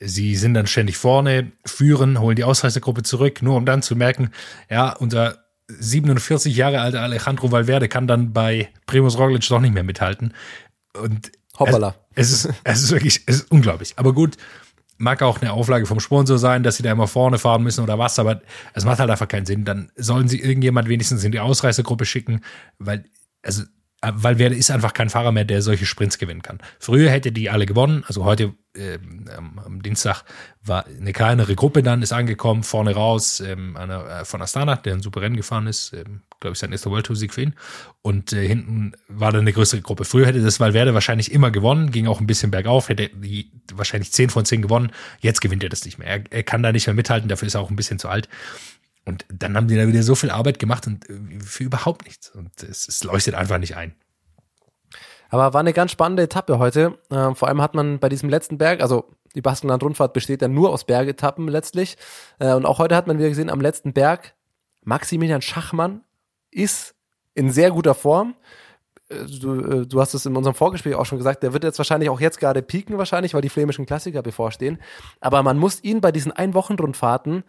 Sie sind dann ständig vorne, führen, holen die Ausreißergruppe zurück, nur um dann zu merken, ja, unser 47 Jahre alter Alejandro Valverde kann dann bei Primus Roglic doch nicht mehr mithalten. Und Hoppala. Es, es, ist, es ist wirklich, es ist unglaublich. Aber gut, mag auch eine Auflage vom Sponsor sein, dass sie da immer vorne fahren müssen oder was, aber es macht halt einfach keinen Sinn. Dann sollen sie irgendjemand wenigstens in die Ausreißergruppe schicken, weil, also weil wer ist einfach kein Fahrer mehr, der solche Sprints gewinnen kann. Früher hätte die alle gewonnen, also heute äh, am Dienstag war eine kleinere Gruppe dann, ist angekommen, vorne raus, ähm, einer äh, von Astana, der ein super Rennen gefahren ist, ähm, glaube ich, sein erster World Tour Sieg für ihn. Und äh, hinten war dann eine größere Gruppe. Früher hätte das Valverde wahrscheinlich immer gewonnen, ging auch ein bisschen bergauf, hätte die wahrscheinlich 10 von 10 gewonnen. Jetzt gewinnt er das nicht mehr. Er, er kann da nicht mehr mithalten, dafür ist er auch ein bisschen zu alt. Und dann haben die da wieder so viel Arbeit gemacht und äh, für überhaupt nichts. Und es, es leuchtet einfach nicht ein. Aber war eine ganz spannende Etappe heute. Äh, vor allem hat man bei diesem letzten Berg, also die Baskenland-Rundfahrt besteht ja nur aus Bergetappen letztlich. Äh, und auch heute hat man wieder gesehen, am letzten Berg, Maximilian Schachmann ist in sehr guter Form. Äh, du, äh, du hast es in unserem Vorgespräch auch schon gesagt, der wird jetzt wahrscheinlich auch jetzt gerade pieken wahrscheinlich, weil die flämischen Klassiker bevorstehen. Aber man muss ihn bei diesen Ein-Wochen-Rundfahrten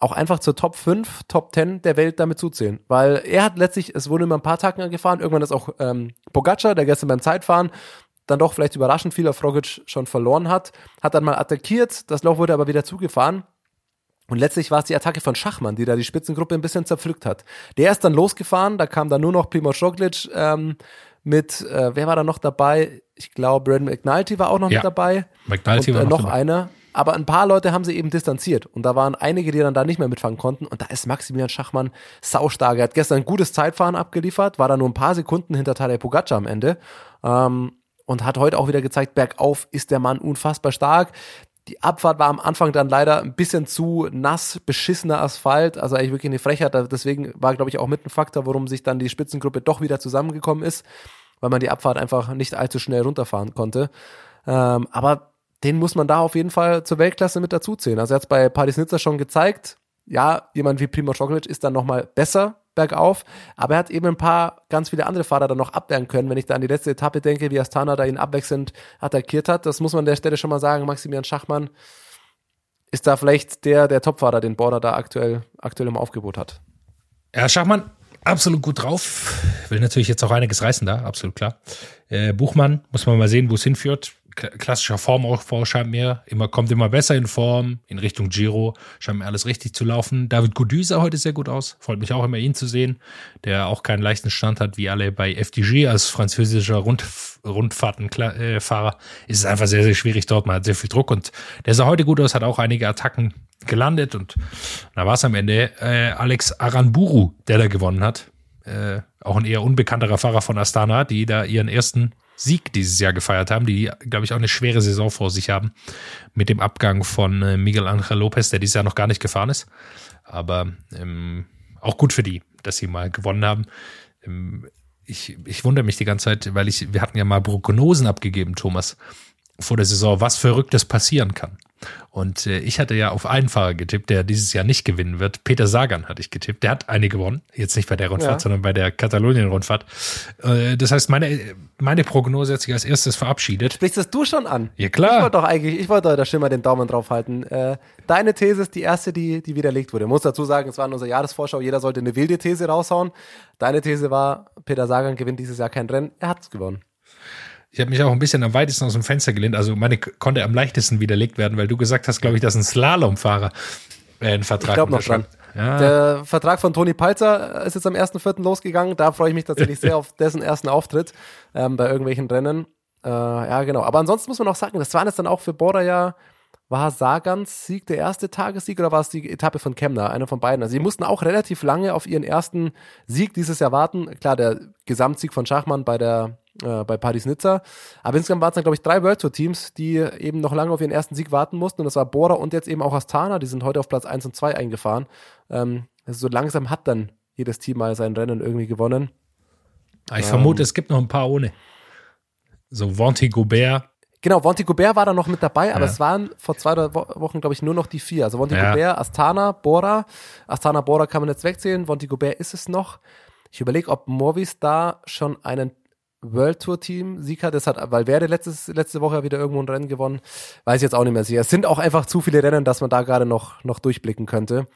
auch einfach zur Top 5, Top 10 der Welt damit zuzählen. Weil er hat letztlich, es wurde immer ein paar Tage gefahren, irgendwann ist auch ähm, Pogacar, der gestern beim Zeitfahren dann doch vielleicht überraschend viel auf Rogic schon verloren hat, hat dann mal attackiert, das Loch wurde aber wieder zugefahren. Und letztlich war es die Attacke von Schachmann, die da die Spitzengruppe ein bisschen zerpflückt hat. Der ist dann losgefahren, da kam dann nur noch Primoz Roglic ähm, mit, äh, wer war da noch dabei? Ich glaube, Brandon McNulty war auch noch ja. mit dabei. McNulty und, war äh, noch dabei. einer. Aber ein paar Leute haben sie eben distanziert. Und da waren einige, die dann da nicht mehr mitfahren konnten. Und da ist Maximilian Schachmann saustark. Er hat gestern ein gutes Zeitfahren abgeliefert, war da nur ein paar Sekunden hinter Tadej Pogacar am Ende. Ähm, und hat heute auch wieder gezeigt, bergauf ist der Mann unfassbar stark. Die Abfahrt war am Anfang dann leider ein bisschen zu nass, beschissener Asphalt, also eigentlich wirklich eine Frechheit. Deswegen war, glaube ich, auch mit ein Faktor, warum sich dann die Spitzengruppe doch wieder zusammengekommen ist, weil man die Abfahrt einfach nicht allzu schnell runterfahren konnte. Ähm, aber den muss man da auf jeden Fall zur Weltklasse mit dazuzählen. Also er hat es bei Paris-Nizza schon gezeigt, ja, jemand wie Primoz Roglic ist dann nochmal besser bergauf, aber er hat eben ein paar ganz viele andere Fahrer dann noch abwehren können. Wenn ich da an die letzte Etappe denke, wie Astana da ihn abwechselnd attackiert hat, das muss man an der Stelle schon mal sagen. Maximilian Schachmann ist da vielleicht der, der Topfahrer, den Border da aktuell, aktuell im Aufgebot hat. Ja, Schachmann, absolut gut drauf. Will natürlich jetzt auch einiges reißen da, absolut klar. Äh, Buchmann, muss man mal sehen, wo es hinführt klassischer Formaufbau scheint mir immer, kommt immer besser in Form, in Richtung Giro, scheint mir alles richtig zu laufen. David Gody sah heute sehr gut aus. Freut mich auch immer, ihn zu sehen, der auch keinen leichten Stand hat, wie alle bei FDG als französischer Rund, Rundfahrtenfahrer. Ist es einfach sehr, sehr schwierig dort. Man hat sehr viel Druck und der sah heute gut aus, hat auch einige Attacken gelandet und da war es am Ende äh, Alex Aranburu, der da gewonnen hat. Äh, auch ein eher unbekannterer Fahrer von Astana, die da ihren ersten Sieg dieses Jahr gefeiert haben, die, glaube ich, auch eine schwere Saison vor sich haben mit dem Abgang von äh, Miguel Angel Lopez, der dieses Jahr noch gar nicht gefahren ist. Aber ähm, auch gut für die, dass sie mal gewonnen haben. Ähm, ich, ich wundere mich die ganze Zeit, weil ich, wir hatten ja mal Prognosen abgegeben, Thomas, vor der Saison, was Verrücktes passieren kann. Und äh, ich hatte ja auf einen Fahrer getippt, der dieses Jahr nicht gewinnen wird. Peter Sagan hatte ich getippt. Der hat eine gewonnen. Jetzt nicht bei der Rundfahrt, ja. sondern bei der Katalonien-Rundfahrt. Äh, das heißt, meine, meine Prognose hat sich als erstes verabschiedet. Sprichst das du schon an? Ja, klar. Ich wollte doch eigentlich, ich wollte da schon mal den Daumen drauf halten. Äh, deine These ist die erste, die, die widerlegt wurde. Ich muss dazu sagen, es war in unserer Jahresvorschau, jeder sollte eine wilde These raushauen. Deine These war, Peter Sagan gewinnt dieses Jahr kein Rennen. Er hat es gewonnen. Ich habe mich auch ein bisschen am weitesten aus dem Fenster gelehnt. Also meine konnte am leichtesten widerlegt werden, weil du gesagt hast, glaube ich, dass ein Slalomfahrer äh, einen Vertrag Ich glaube noch dran. Ja. Der Vertrag von Toni Palzer ist jetzt am 1.4. losgegangen. Da freue ich mich tatsächlich <laughs> sehr auf dessen ersten Auftritt ähm, bei irgendwelchen Rennen. Äh, ja, genau. Aber ansonsten muss man auch sagen, das waren jetzt dann auch für Border ja war Sagans Sieg der erste Tagessieg oder war es die Etappe von Kemner? Einer von beiden. Also sie mussten auch relativ lange auf ihren ersten Sieg dieses Jahr warten. Klar, der Gesamtsieg von Schachmann bei der äh, bei Paris-Nizza. Aber insgesamt waren es dann, glaube ich, drei World Tour Teams, die eben noch lange auf ihren ersten Sieg warten mussten. Und das war Bora und jetzt eben auch Astana. Die sind heute auf Platz 1 und 2 eingefahren. Ähm, also so langsam hat dann jedes Team mal sein Rennen irgendwie gewonnen. Ah, ich vermute, Ähm. es gibt noch ein paar ohne. So Vonti Gobert. Genau, Vonti Gobert war da noch mit dabei, aber Ja. es waren vor zwei Wochen, glaube ich, nur noch die vier. Also Vonti Ja. Gobert, Astana, Bora. Astana, Bora kann man jetzt wegzählen. Vonti Gobert ist es noch. Ich überlege, ob Movistar schon einen World Tour Team Sieg hat. Das hat Valverde letztes, letzte Woche wieder irgendwo ein Rennen gewonnen. Weiß ich jetzt auch nicht mehr sicher. Es sind auch einfach zu viele Rennen, dass man da gerade noch, noch durchblicken könnte.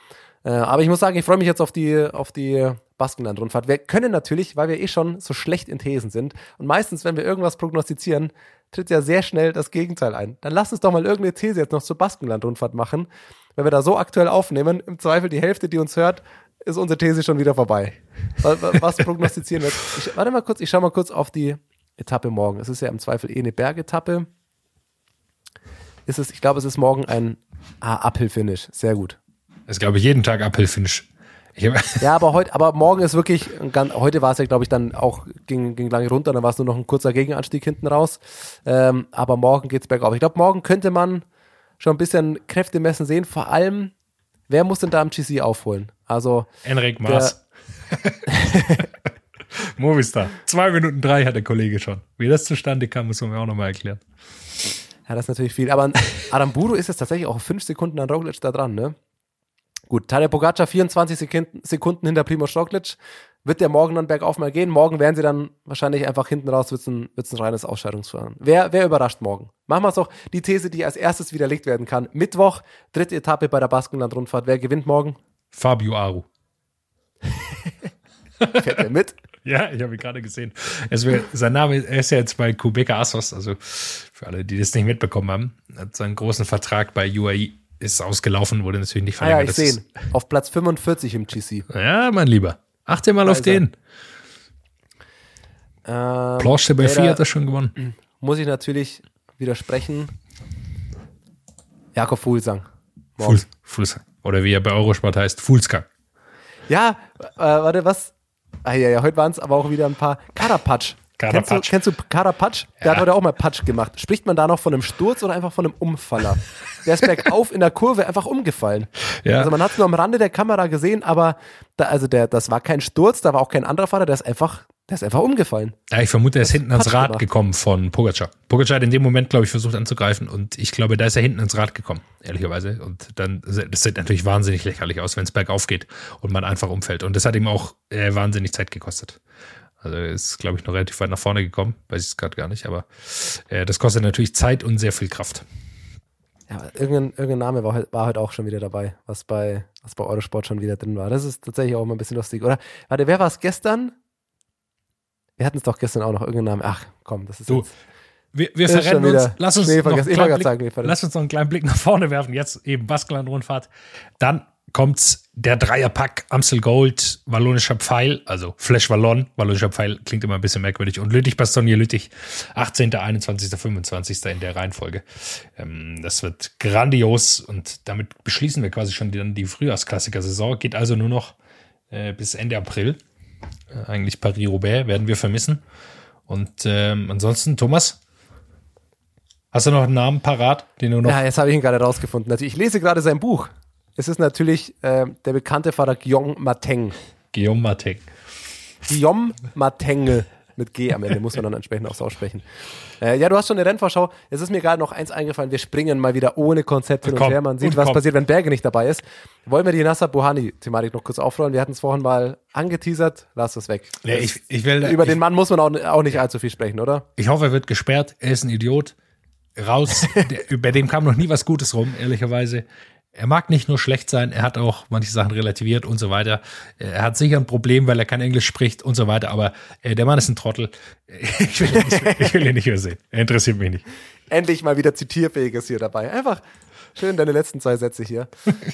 Äh, aber ich muss sagen, ich freue mich jetzt auf die, auf die Baskenland-Rundfahrt. Wir können natürlich, weil wir eh schon so schlecht in Thesen sind und meistens, wenn wir irgendwas prognostizieren, tritt ja sehr schnell das Gegenteil ein. Dann lass uns doch mal irgendeine These jetzt noch zur Baskenland-Rundfahrt machen. Wenn wir da so aktuell aufnehmen, im Zweifel die Hälfte, die uns hört, ist unsere These schon wieder vorbei. Was, was <laughs> prognostizieren wir? jetzt? Ich, warte mal kurz, ich schau mal kurz auf die Etappe morgen. Es ist ja im Zweifel eh eine Bergetappe. Ist es, ich glaube, es ist morgen ein ah, Uphill-Finish. Sehr gut. Das ist, glaube ich, jeden Tag Uphill-Finish. Ja, aber heute, aber <laughs> morgen ist wirklich, heute war es ja, glaube ich, dann auch, ging, ging lange runter, dann war es nur noch ein kurzer Gegenanstieg hinten raus. Ähm, aber morgen geht's bergauf. Ich glaube, morgen könnte man schon ein bisschen Kräfte messen sehen. Vor allem, wer muss denn da am GC aufholen? Also, Enric Maas. <laughs> Movistar. Zwei Minuten drei hat der Kollege schon. Wie das zustande kam, muss man mir auch nochmal erklären. ja, das ist natürlich viel. Aber Aramburu ist jetzt tatsächlich auch fünf Sekunden an Roglic da dran, ne? Gut, Tadej Pogacar 24 Sekunden, Sekunden hinter Primoz Roglic. Wird der morgen dann bergauf mal gehen? Morgen werden sie dann wahrscheinlich einfach hinten raus, wird's ein, wird's ein reines Ausscheidungsfahren. Wer, wer überrascht morgen? Machen wir es doch die These, die als erstes widerlegt werden kann. Mittwoch, dritte Etappe bei der Baskenland-Rundfahrt. Wer gewinnt morgen? Fabio Aru. Fährt er mit? <laughs> Ja, ich habe ihn gerade gesehen. Es wär, sein Name er ist ja jetzt bei Kubeka Assos, also für alle, die das nicht mitbekommen haben, hat seinen großen Vertrag bei UAE ist ausgelaufen, wurde natürlich nicht Ah ja, verlängert. ich sehe ihn. Auf Platz 45 im GC. ist- Ja, mein Lieber. Achte mal auf ist er. den. Ähm, Planche bei wer 4 da- hat er schon gewonnen. <clears throat> muss ich natürlich widersprechen. Jakob Fuglsang. Morgen. Oder wie er bei Eurosport heißt, Fußgang. Ja, äh, warte, was? Ah, ja, ja, heute waren es aber auch wieder ein paar. Karapatsch. Karapatsch. Kennst du, kennst du Karapatsch? Der Ja. hat heute auch mal Patsch gemacht. Spricht man da noch von einem Sturz oder einfach von einem Umfaller? Der ist bergauf in der Kurve einfach umgefallen. Ja. Also man hat es nur am Rande der Kamera gesehen, aber da, also der, das war kein Sturz, da war auch kein anderer Fahrer, der ist einfach, der ist einfach umgefallen. Ja, ich vermute, er ist hinten ans Rad gemacht. gekommen von Pogacar. Pogacar hat in dem Moment, glaube ich, versucht anzugreifen und ich glaube, da ist er hinten ins Rad gekommen, ehrlicherweise. Und dann, das sieht natürlich wahnsinnig lächerlich aus, wenn es bergauf geht und man einfach umfällt. Und das hat ihm auch äh, wahnsinnig Zeit gekostet. Also er ist, glaube ich, noch relativ weit nach vorne gekommen, weiß ich es gerade gar nicht, aber äh, das kostet natürlich Zeit und sehr viel Kraft. Ja, irgendein, irgendein Name war, heut- war heute auch schon wieder dabei, was bei, was bei Eurosport schon wieder drin war. Das ist tatsächlich auch mal ein bisschen lustig. Oder, warte, wer war es gestern? Wir hatten es doch gestern auch noch irgendeinen Namen. Ach, komm, das ist Du, jetzt. Wir, wir Ist verrennen uns. Lass uns, noch einen kleinen Blick, sagen, lass uns noch einen kleinen Blick nach vorne werfen. Jetzt eben Baskenland-Rundfahrt. Dann kommt's der Dreierpack Amstel Gold, Wallonischer Pfeil, also Flash Wallon. Wallonischer Pfeil klingt immer ein bisschen merkwürdig. Und Lüttich, Bastogne, Lüttich. 18., 21., 25. in der Reihenfolge. Ähm, das wird grandios und damit beschließen wir quasi schon die, dann die Frühjahrsklassiker-Saison. Geht also nur noch äh, bis Ende April. Äh, eigentlich Paris-Roubaix werden wir vermissen. Und ähm, ansonsten, Thomas, Hast du noch einen Namen parat, den du noch. Ja, jetzt habe ich ihn gerade rausgefunden. Also ich lese gerade sein Buch. Es ist natürlich äh, der bekannte Fahrer Guillaume Mateng. Guillaume Matek. Guillaume Matengel. Mit G am Ende muss man dann entsprechend auch so aussprechen. Äh, ja, du hast schon eine Rennvorschau. Es ist mir gerade noch eins eingefallen. Wir springen mal wieder ohne Konzept hin und her. Man sieht, und was komm. passiert, wenn Berge nicht dabei ist. Wollen wir die Nasser Buhani-Thematik noch kurz aufrollen? Wir hatten es vorhin mal angeteasert. Lass es weg. Ja, ich, ich will, Über ich, den Mann muss man auch, auch nicht allzu viel sprechen, oder? ich hoffe, er wird gesperrt. Er ist ein Idiot. Raus. <laughs> Der, bei dem kam noch nie was Gutes rum, ehrlicherweise. Er mag nicht nur schlecht sein, er hat auch manche Sachen relativiert und so weiter. Er hat sicher ein Problem, weil er kein Englisch spricht und so weiter, aber äh, der Mann ist ein Trottel. <laughs> Ich will, ihn nicht, ich will ihn nicht mehr sehen. Er interessiert mich nicht. endlich mal wieder Zitierfähiges hier dabei. Einfach schön deine letzten zwei Sätze hier.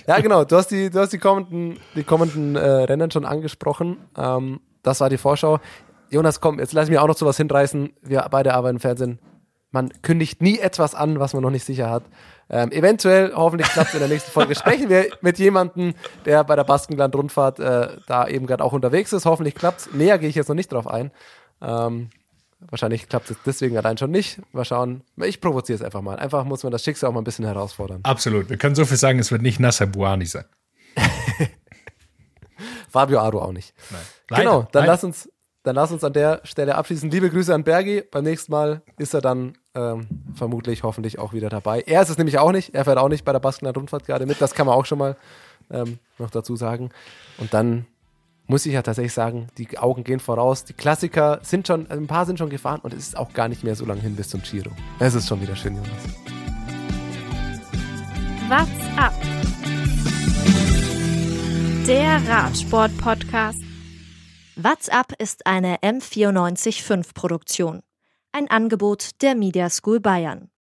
Ja, genau. Du hast die, du hast die kommenden, die kommenden äh, Rennen schon angesprochen. Ähm, das war die Vorschau. Jonas, komm, jetzt lass mich auch noch zu was hinreißen. Wir beide arbeiten im Fernsehen. man kündigt nie etwas an, was man noch nicht sicher hat. Ähm, eventuell, hoffentlich klappt es in der nächsten Folge, sprechen wir mit jemandem, der bei der Baskenland-Rundfahrt äh, da eben gerade auch unterwegs ist. Hoffentlich klappt es. Näher gehe ich jetzt noch nicht drauf ein. Ähm, wahrscheinlich klappt es deswegen allein schon nicht. Mal schauen. Ich provoziere es einfach mal. Einfach muss man das Schicksal auch mal ein bisschen herausfordern. Absolut. Wir können so viel sagen, es wird nicht Nasser Buani sein. <laughs> Fabio Aro auch nicht. Nein. genau, dann leider. lass uns, dann lass uns an der Stelle abschließen. Liebe Grüße an Bergi. Beim nächsten Mal ist er dann ähm, vermutlich, hoffentlich auch wieder dabei. Er ist es nämlich auch nicht. Er fährt auch nicht bei der Baskenland Rundfahrt gerade mit. Das kann man auch schon mal ähm, noch dazu sagen. Und dann muss ich ja tatsächlich sagen, die Augen gehen voraus. Die Klassiker sind schon, ein paar sind schon gefahren und es ist auch gar nicht mehr so lange hin bis zum Giro. Es ist schon wieder schön, Jonas. What's up? Der Radsport-Podcast. WhatsApp ist eine M945 Produktion. Ein Angebot der Media School Bayern.